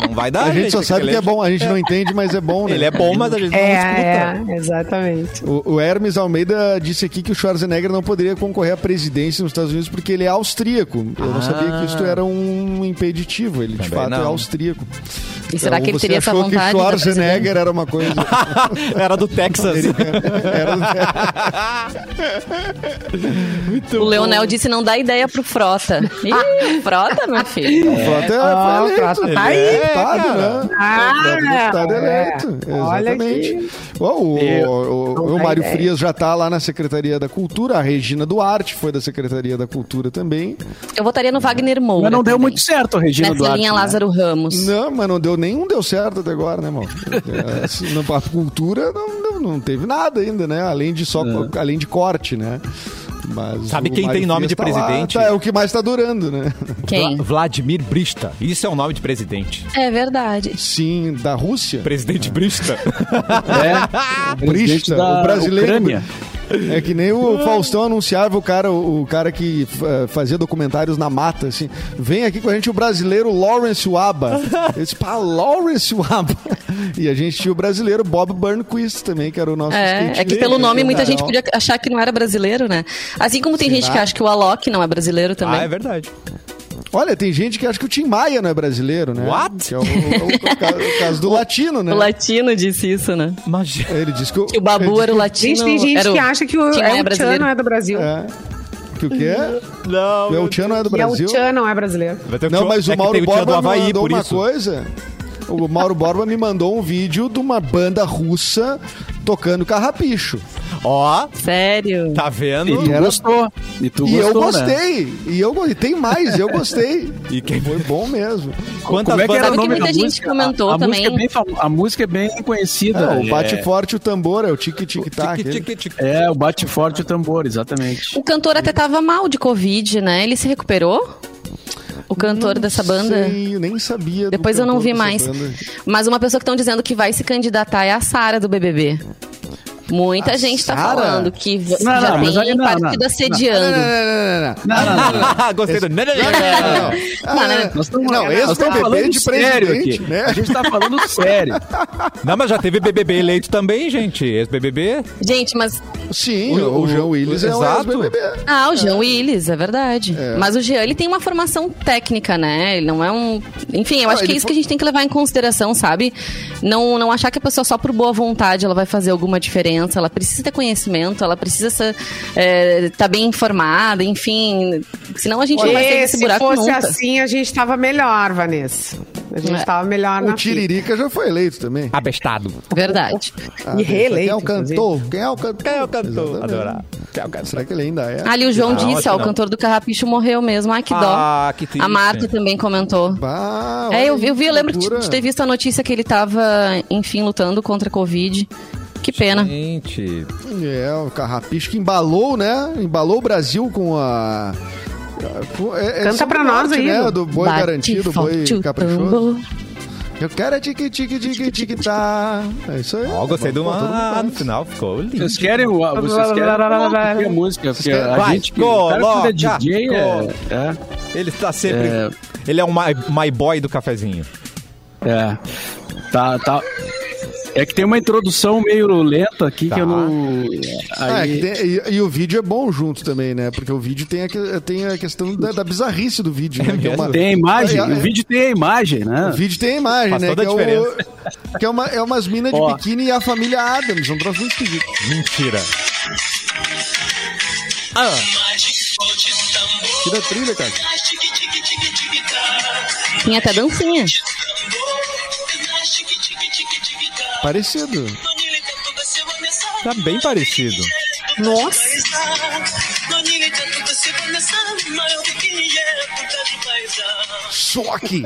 não vai dar, A gente, gente só sabe que é bom, a gente não entende, mas é bom, né? Ele é bom, mas a gente é, não escuta. É, exatamente. O, o Hermes Almeida disse aqui que o Schwarzenegger não poderia concorrer à presidência nos Estados Unidos porque ele é austríaco. Eu não sabia que isso era um impeditivo. Ele, Também de fato, é não. é austríaco. E será então, que ele teria essa vontade? que Schwarzenegger era uma coisa... era do Texas. era do Texas. o Leonel disse não dá ideia pro Frota. Ih, Frota, meu filho. O Frota é, ah, eleito. Frota tá aí. É deputado, né? Ah, deputado é. eleito. Exatamente. O, o, o, o Mário Frias já tá lá na Secretaria da Cultura. A Regina Duarte foi da Secretaria da Cultura também. Eu votaria no Wagner Moura. Mas não deu muito certo, Regina Nessa Duarte. linha né? Lázaro Ramos. Não, mas não deu nenhum deu certo até agora, né, irmão? É, na cultura não, não, não, teve nada ainda, né? Além de só é. além de corte, né? Mas Sabe quem tem nome de presidente? Lá, tá, é o que mais está durando, né? Quem? Vladimir Brista. Isso é o nome de presidente. É verdade. Sim, da Rússia. Presidente Brista. é. Brista, o brasileiro. Ucrânia. É que nem o Faustão anunciava o cara, o, cara que uh, fazia documentários na mata, assim. Vem aqui com a gente o brasileiro Lawrence Waba. Eu disse, pá, Lawrence Waba. E a gente tinha o brasileiro Bob Burnquist também, que era o nosso É, é que pelo nome muita gente podia achar que não era brasileiro, né? Assim como tem Será? gente que acha que o Alok não é brasileiro também. Ah, é verdade. Olha, tem gente que acha que o Tim Maia não é brasileiro, né? What? Que é o, o, o, o caso do latino, né? O latino disse isso, né? Mas ele disse que o, que o Babu era o latino. Gente, tem gente que acha que o, é, é o não é do Brasil. É. Que o quê? Não. Que o Tchan não é do Brasil. Que o Tchan não é brasileiro. Não, mas o é Mauro Borba mandou uma isso. coisa. O Mauro Borba me mandou um vídeo de uma banda russa tocando carrapicho. Ó. Sério? Tá vendo? E tu gostou. E tu e gostou, eu gostei. Né? E eu e tem mais, eu gostei. e quem foi bom mesmo. Quantas Como é que era o nome muita gente música? comentou a, a também. Música é bem fam... A música é bem conhecida. É, o bate é. forte o tambor, é o tique tique tac. É, o bate forte o tambor, exatamente. O cantor até tava mal de covid, né? Ele se recuperou? O cantor não dessa banda? Sei, eu nem sabia. Depois eu não vi mais. Banda. Mas uma pessoa que estão dizendo que vai se candidatar é a Sara do BBB. Muita a gente está falando que não, já não, tem não, partido assediando. Não, não, não. Gostei do. Não, não, não. Não, esse é falando de sério aqui. Né? A gente está falando sério. Não, mas já teve BBB eleito também, gente. Ex-BBB. Gente, mas. Sim, o, o João Willis é o ex-BBB. Ah, o João Willis, é verdade. É. Mas o Jean, ele tem uma formação técnica, né? Ele não é um. Enfim, eu acho que é isso que a gente tem que levar em consideração, sabe? Não, não achar que a pessoa só por boa vontade ela vai fazer alguma diferença ela precisa ter conhecimento, ela precisa estar é, tá bem informada, enfim. Senão a gente não vai sair desse buraco Se fosse nunca. assim, a gente estava melhor, Vanessa. A gente estava é. melhor o na O Tiririca já foi eleito também. Abestado. Verdade. Ah, e reeleito. Quem é o cantor? Quem é o cantor? Quem é o cantor? Adorar. Quem é o cantor? Será que ele ainda é? Ali o João ah, disse, ó, o cantor do Carrapicho morreu mesmo. Ai, que dó. Ah, que triste. A Marta também comentou. Bah, é, eu vi, eu vi, eu lembro de, de ter visto a notícia que ele estava, enfim, lutando contra a Covid. Que pena. Gente. É, o Carrapicho que embalou, né? Embalou o Brasil com a. É, é Canta pra nós aí. Né? Do boi Bate garantido, boi caprichoso. Eu quero é tique tique tique tique tá. É isso aí. Ó, oh, gostei do uma... no final, ficou lindo. Vocês querem, vocês querem a música? Porque a Vai, gente que, coloca, é DJ é, é, Ele tá sempre... É. Ele é o my, my boy do cafezinho. É. Tá, tá. É que tem uma introdução meio lenta aqui tá. que eu tá. não. Ah, Aí... É, tem, e, e, o vídeo é bom junto também, né? Porque o vídeo tem a, tem a questão da, da bizarrice do vídeo, né? É, é uma... Tem a imagem, é, o vídeo tem a imagem, né? O vídeo tem a imagem, Faz né? que, é o, que é, uma, é umas minas de biquíni e a família Adams. Um troço muito esquisito. Mentira. Ah. Tira a trilha, cara. Tem até dancinha. Parecido. Tá bem parecido. Nossa. Choque!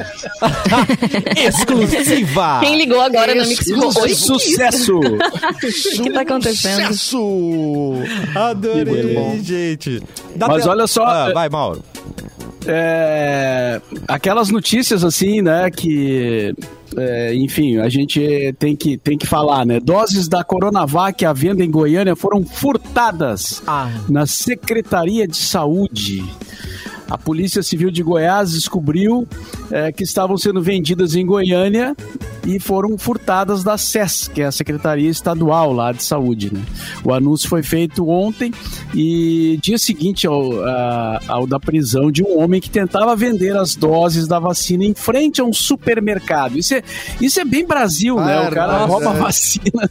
Exclusiva! Quem ligou agora no Mix Oi, Sucesso! o que tá acontecendo? Sucesso! Adorei, gente. Dá Mas olha só. Ah, vai, Mauro. É, aquelas notícias assim, né, que é, enfim, a gente tem que, tem que falar, né? Doses da Coronavac à venda em Goiânia foram furtadas ah. na Secretaria de Saúde. A Polícia Civil de Goiás descobriu é, que estavam sendo vendidas em Goiânia e foram furtadas da SES, que é a Secretaria Estadual lá de Saúde. Né? O anúncio foi feito ontem e dia seguinte ao, a, ao da prisão de um homem que tentava vender as doses da vacina em frente a um supermercado. Isso é, isso é bem Brasil, né? O cara nossa. rouba a vacina.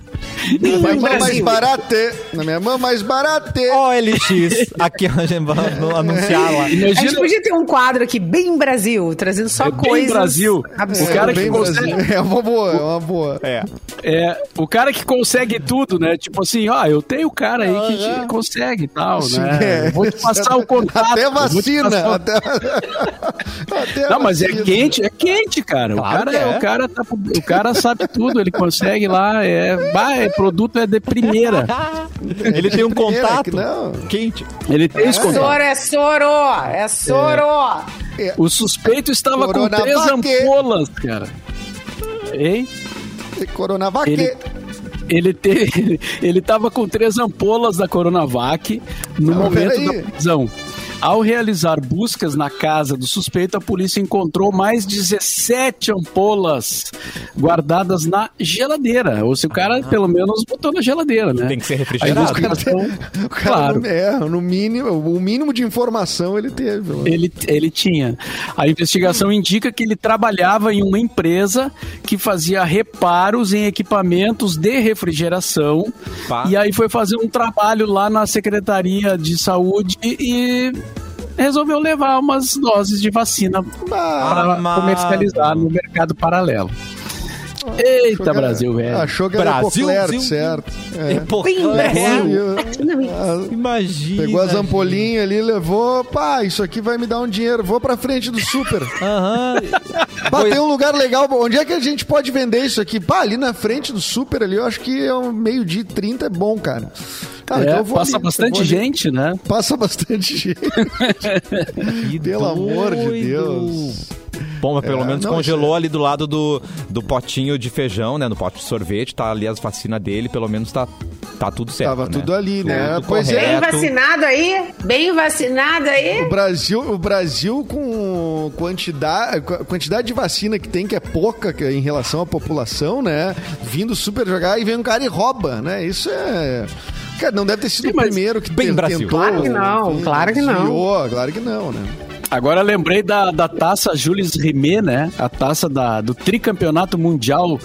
Na minha mão mais barato. Na minha mão mais barato. OLX. Aqui a gente vai anunciar lá. Imagina... A gente podia ter um quadro aqui, bem Brasil, trazendo só é coisas. Bem Brasil. Absurdas. O cara que consegue... É uma boa, é uma boa. É. é. O cara que consegue tudo, né? Tipo assim, ó, eu tenho o cara aí que -huh. consegue e tal, Sim, né? É. Vou te passar o contato. Até vacina. Passar... Até... Até Não, mas é quente, é quente, cara. Claro o cara, é. o cara tá, o cara sabe tudo, ele consegue lá, é, bah, é produto é de primeira. ele tem um contato quente. Ele tem é. esse contato. Soro é soro, é soro. É. O suspeito estava com três ampolas, cara. Hein? Coronavac. Ele, ele, te, ele tava com três ampolas da Coronavac no Não, momento da prisão. Ao realizar buscas na casa do suspeito, a polícia encontrou mais 17 ampolas guardadas na geladeira. Ou se o cara, ah. pelo menos, botou na geladeira, né? Tem que ser refrigerado. o cara, claro. é, no mínimo, o mínimo de informação ele teve. Ele, ele tinha. A investigação indica que ele trabalhava em uma empresa que fazia reparos em equipamentos de refrigeração. Pá. E aí foi fazer um trabalho lá na Secretaria de Saúde e resolveu levar umas doses de vacina para comercializar no mercado paralelo. Eita, era, Brasil, velho. Achou que era Brasil, Epocler, certo. É. Ah, Imagina. Pegou as ampolinhas ali, levou. Pá, isso aqui vai me dar um dinheiro. Vou pra frente do super. Aham. Pá, tem um lugar legal. Onde é que a gente pode vender isso aqui? Pá, ali na frente do super ali, eu acho que é um meio-dia e 30 é bom, cara. Cara, é, então passa ali, bastante gente, né? Passa bastante gente. Pelo amor de Deus. Bom, mas pelo é, menos não, congelou ali do lado do, do potinho de feijão, né? No pote de sorvete, tá ali as vacinas dele, pelo menos tá, tá tudo certo. Tava né? tudo ali, né? Tudo pois é. Bem vacinado aí? Bem vacinado aí? O Brasil, o Brasil com quantidade, quantidade de vacina que tem, que é pouca em relação à população, né? Vindo super jogar e vem um cara e rouba, né? Isso é. Cara, não deve ter sido Sim, o primeiro que bem Brasil. tentou. Claro que não, claro que não. Claro que não, né? Agora lembrei da, da taça Jules Rimet, né? A taça da, do tricampeonato mundial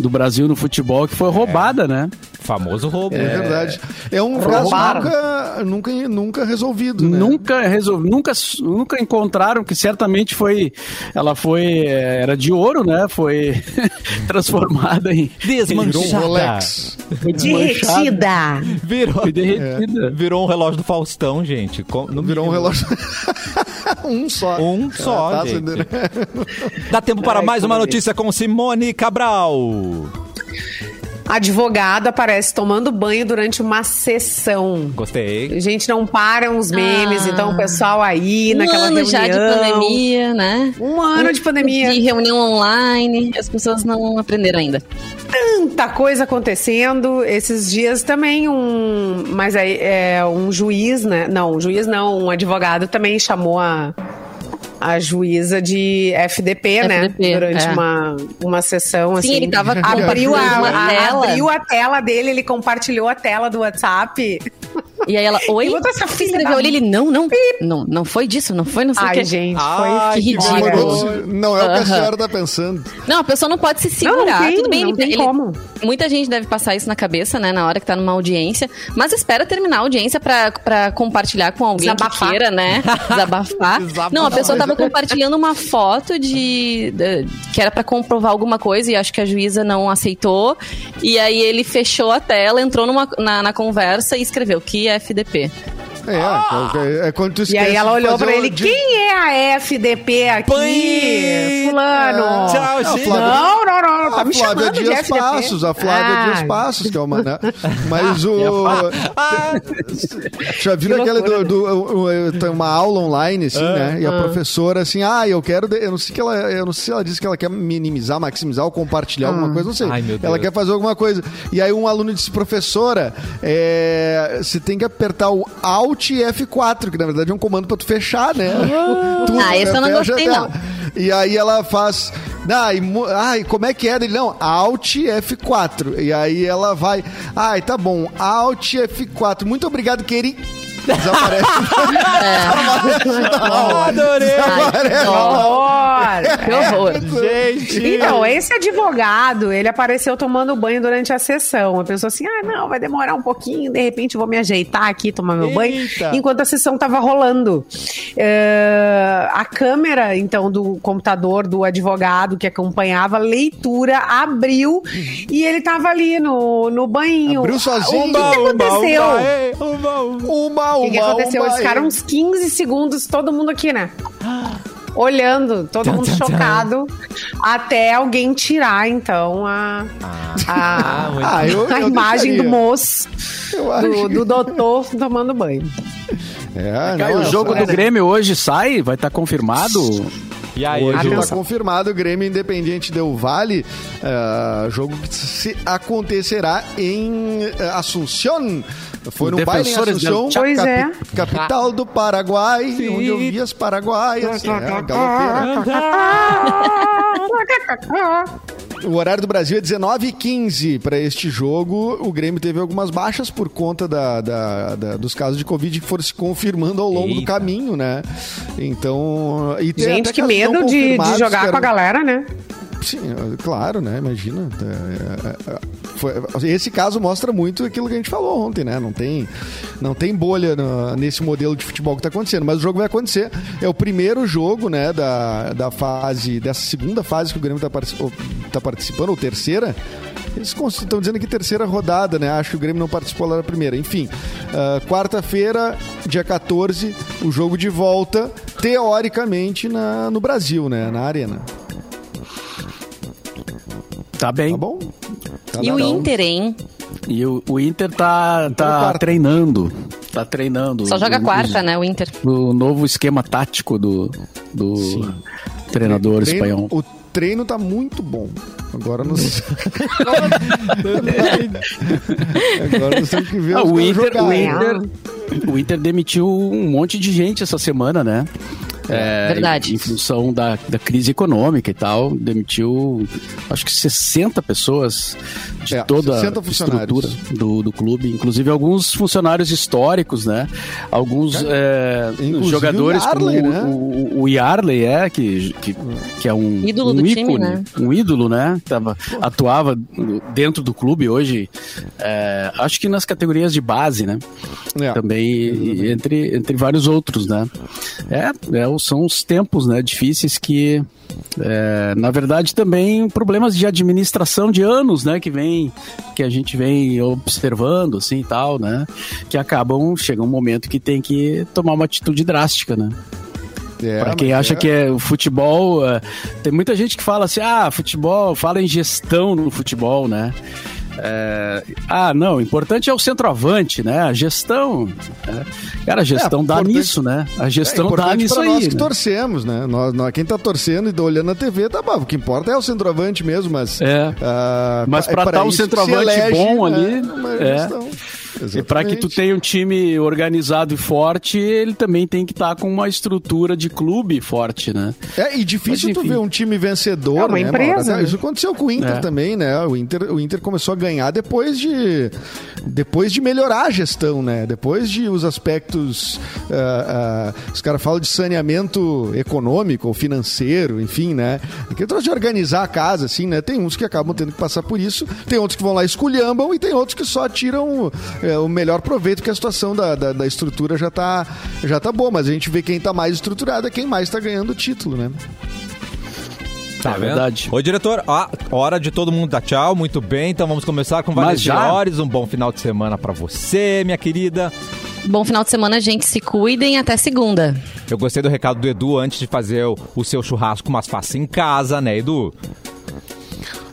do Brasil no futebol, que foi roubada, é. né? Famoso roubo. É, é verdade. É um caso nunca, nunca, nunca resolvido, né? Nunca resolvido. Nunca, nunca encontraram que certamente foi. Ela foi. Era de ouro, né? Foi transformada em. Desmanchada. Virou um Rolex. Foi derretida. Virou. Foi derretida. É. Virou um relógio do Faustão, gente. Não virou um relógio. um só. Um só. Tá gente. Dá tempo para mais uma notícia com Simone Cabral advogado aparece tomando banho durante uma sessão. Gostei. Gente, não param os memes, ah. então o pessoal aí um naquela ano reunião. já de pandemia, né? Um ano de pandemia. De reunião online, as pessoas não aprenderam ainda. Tanta coisa acontecendo. Esses dias também um... Mas aí é um juiz, né? Não, um juiz não, um advogado também chamou a a juíza de FDP, FDP né? Durante é. uma, uma sessão, Sim, assim. ele tava abriu a, a, tela. abriu a tela dele, ele compartilhou a tela do WhatsApp. E aí ela, oi? Essa filha escreveu ali, ele, não, não, não, não foi disso, não foi, não sei o que. gente, foi. Ai, que ridículo. Não é o que a senhora tá pensando. Não, a pessoa não pode se segurar. Não, não tem, Tudo bem, não tem ele, como. Muita gente deve passar isso na cabeça, né, na hora que tá numa audiência, mas espera terminar a audiência pra, pra compartilhar com alguém Desabafar. que queira, né, desabafar. desabafar. Não, a pessoa tava compartilhando uma foto de, de que era pra comprovar alguma coisa e acho que a juíza não aceitou, e aí ele fechou a tela, entrou numa, na, na conversa e escreveu que é FDP. É, ah! é, é quando tu E aí ela olhou pra ele, de... quem é a FDP aqui? Pai... Fulano. Tchau, não, não, não, não, tá a me Flávia chamando Dias de Passos, a Flávia ah. Dias Passos, que é uma, né? Mas o... Já viram aquele do, do, do, uma aula online, assim, ah. né? E a ah. professora, assim, ah, eu quero... Eu não sei que ela... Eu não sei se ela disse que ela quer minimizar, maximizar ou compartilhar alguma ah. coisa, não sei. Ai, ela quer fazer alguma coisa. E aí um aluno disse, professora, é, você tem que apertar o Alt Alt F4, que na verdade é um comando pra tu fechar, né? Ah, Tudo, ah esse eu não gostei, não. E aí ela faz. E, ai, como é que é? Ele, não, Alt F4. E aí ela vai. Ai, tá bom, Alt F4. Muito obrigado, querido. Desaparece. É. Adorei. Desaparece. Horror. Que horror. Gente. Então, esse advogado, ele apareceu tomando banho durante a sessão. A pessoa assim, ah, não, vai demorar um pouquinho, de repente vou me ajeitar aqui, tomar meu Eita. banho. Enquanto a sessão tava rolando. Uh, a câmera, então, do computador do advogado que acompanhava a leitura abriu e ele tava ali no, no banho. Abriu sozinho. O que, que aconteceu? Uma, uma, uma, o que, que aconteceu? Eles ficaram uns 15 segundos, todo mundo aqui, né? Olhando, todo mundo chocado, até alguém tirar, então, a, ah. a, ah, eu, a eu imagem deixaria. do moço, do, do doutor tomando banho. É, não, o jogo do Grêmio hoje sai? Vai estar tá confirmado? E aí, Hoje está confirmado o Grêmio Independiente Del Vale, uh, jogo que se acontecerá em uh, Assunção. Foi no baile em Assunção, pois capi é. capital do Paraguai, Sim. onde eu vi as paraguaias. É, O horário do Brasil é 19h15 para este jogo. O Grêmio teve algumas baixas por conta da, da, da, dos casos de Covid que foram se confirmando ao longo Eita. do caminho, né? Então. Gente, que medo de, de jogar com a galera, né? Sim, claro, né? Imagina. É, é, é, esse caso mostra muito aquilo que a gente falou ontem, né? Não tem, não tem bolha nesse modelo de futebol que está acontecendo, mas o jogo vai acontecer. É o primeiro jogo, né, da, da fase, dessa segunda fase que o Grêmio está tá participando, ou terceira. Eles estão dizendo que terceira rodada, né? Acho que o Grêmio não participou lá na primeira. Enfim, uh, quarta-feira, dia 14, o jogo de volta, teoricamente, na, no Brasil, né? Na Arena. Tá bem. Tá bom. Tá e o Inter, hein? E o, o Inter tá, tá treinando. Tá treinando. Só joga o, quarta, né, o Inter. O novo esquema tático do, do treinador treino, espanhol. O treino tá muito bom. Agora não sei. Agora não sei o que ver. Ah, o, Inter, o, Inter, o Inter demitiu um monte de gente essa semana, né? É, Verdade. Em, função da, da crise econômica e tal, demitiu acho que 60 pessoas de é, toda a estrutura do, do clube, inclusive alguns funcionários históricos, né? Alguns é, jogadores o Yarley, como né? o, o, Yarley, é, que, que, que é um ídolo um do ícone, time, né? um ídolo, né? Tava, atuava dentro do clube hoje, é, acho que nas categorias de base, né? É. Também entre, entre vários outros, né? É, é são os tempos né, difíceis que, é, na verdade, também problemas de administração de anos, né, que vem, que a gente vem observando, assim, e tal, né, que acabam, chega um momento que tem que tomar uma atitude drástica, né. É, para quem acha é. que é o futebol, é, tem muita gente que fala assim, ah, futebol, fala em gestão no futebol, né? É, ah, não, o importante é o centroavante, né? A gestão. Né? Cara, a gestão é, dá nisso, né? A gestão é dá nisso aí. nós que né? torcemos, né? Nós, nós, quem tá torcendo e olhando na TV, tá bom. O que importa é o centroavante mesmo, mas. É. Uh, mas pra estar tá um centroavante elege, bom né? ali. É. E para que tu tenha um time organizado e forte, ele também tem que estar tá com uma estrutura de clube forte, né? É, e difícil Mas, tu ver um time vencedor, é uma né, empresa. Isso aconteceu com o Inter é. também, né? O Inter, o Inter começou a ganhar depois de depois de melhorar a gestão, né? Depois de os aspectos uh, uh, os caras falam de saneamento econômico ou financeiro, enfim, né? Que troço de organizar a casa, assim, né? Tem uns que acabam tendo que passar por isso, tem outros que vão lá e esculhambam e tem outros que só tiram é, o melhor proveito que a situação da, da, da, estrutura já tá, já tá boa, mas a gente vê quem tá mais estruturado é quem mais tá ganhando o título, né? Tá é verdade. Oi, diretor. Ah, hora de todo mundo dar tchau. Muito bem. Então vamos começar com várias melhores. Um bom final de semana para você, minha querida. Bom final de semana, gente. Se cuidem. Até segunda. Eu gostei do recado do Edu antes de fazer o, o seu churrasco, mas faça em casa, né, Edu?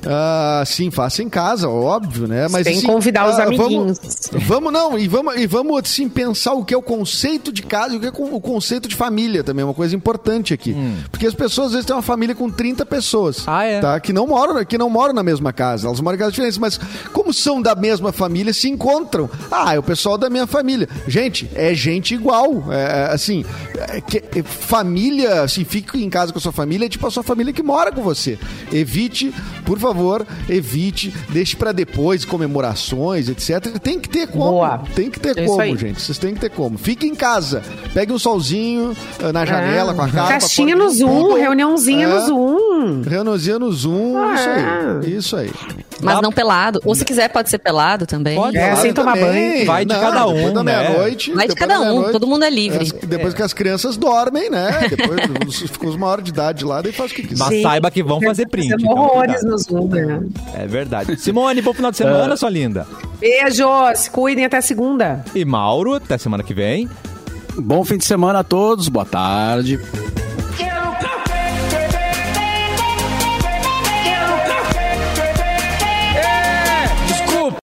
Uh, sim, faça em casa, óbvio, né? Mas Sem assim, convidar os uh, amiguinhos. Vamos, vamos, não, e vamos, e vamos assim, pensar o que é o conceito de casa e o que é o conceito de família também, é uma coisa importante aqui. Hum. Porque as pessoas às vezes têm uma família com 30 pessoas. Ah, é? Tá? Que não moram, que não moram na mesma casa. Elas moram em casas diferentes, mas como são da mesma família, se encontram. Ah, é o pessoal da minha família. Gente, é gente igual. É, é assim, é, que, é, família, assim, fique em casa com a sua família, é tipo a sua família que mora com você. Evite, por favor favor, evite, deixe para depois comemorações, etc. Tem que ter como. Boa. Tem que ter é como, gente. Vocês têm que ter como. Fique em casa. Pegue um solzinho uh, na janela é. com a cara. Festinha no Zoom, tudo. reuniãozinha é. no Zoom. Reuniãozinha no Zoom, ah, isso aí. Isso aí. Mas não pelado. Ou se quiser, pode ser pelado também. Pode, é, sem tomar banho. Vai de não, cada um. Da né? meia-noite. Vai de cada um, todo mundo é livre. É, depois que as crianças dormem, né? Depois ficam os maiores de idade lá, daí faz o que quiser. Mas saiba que vão fazer print. Então, horrores no Zoom, né? É verdade. Simone, bom final de semana, uh, sua linda. Beijos, cuidem até segunda. E Mauro, até semana que vem. Bom fim de semana a todos, boa tarde.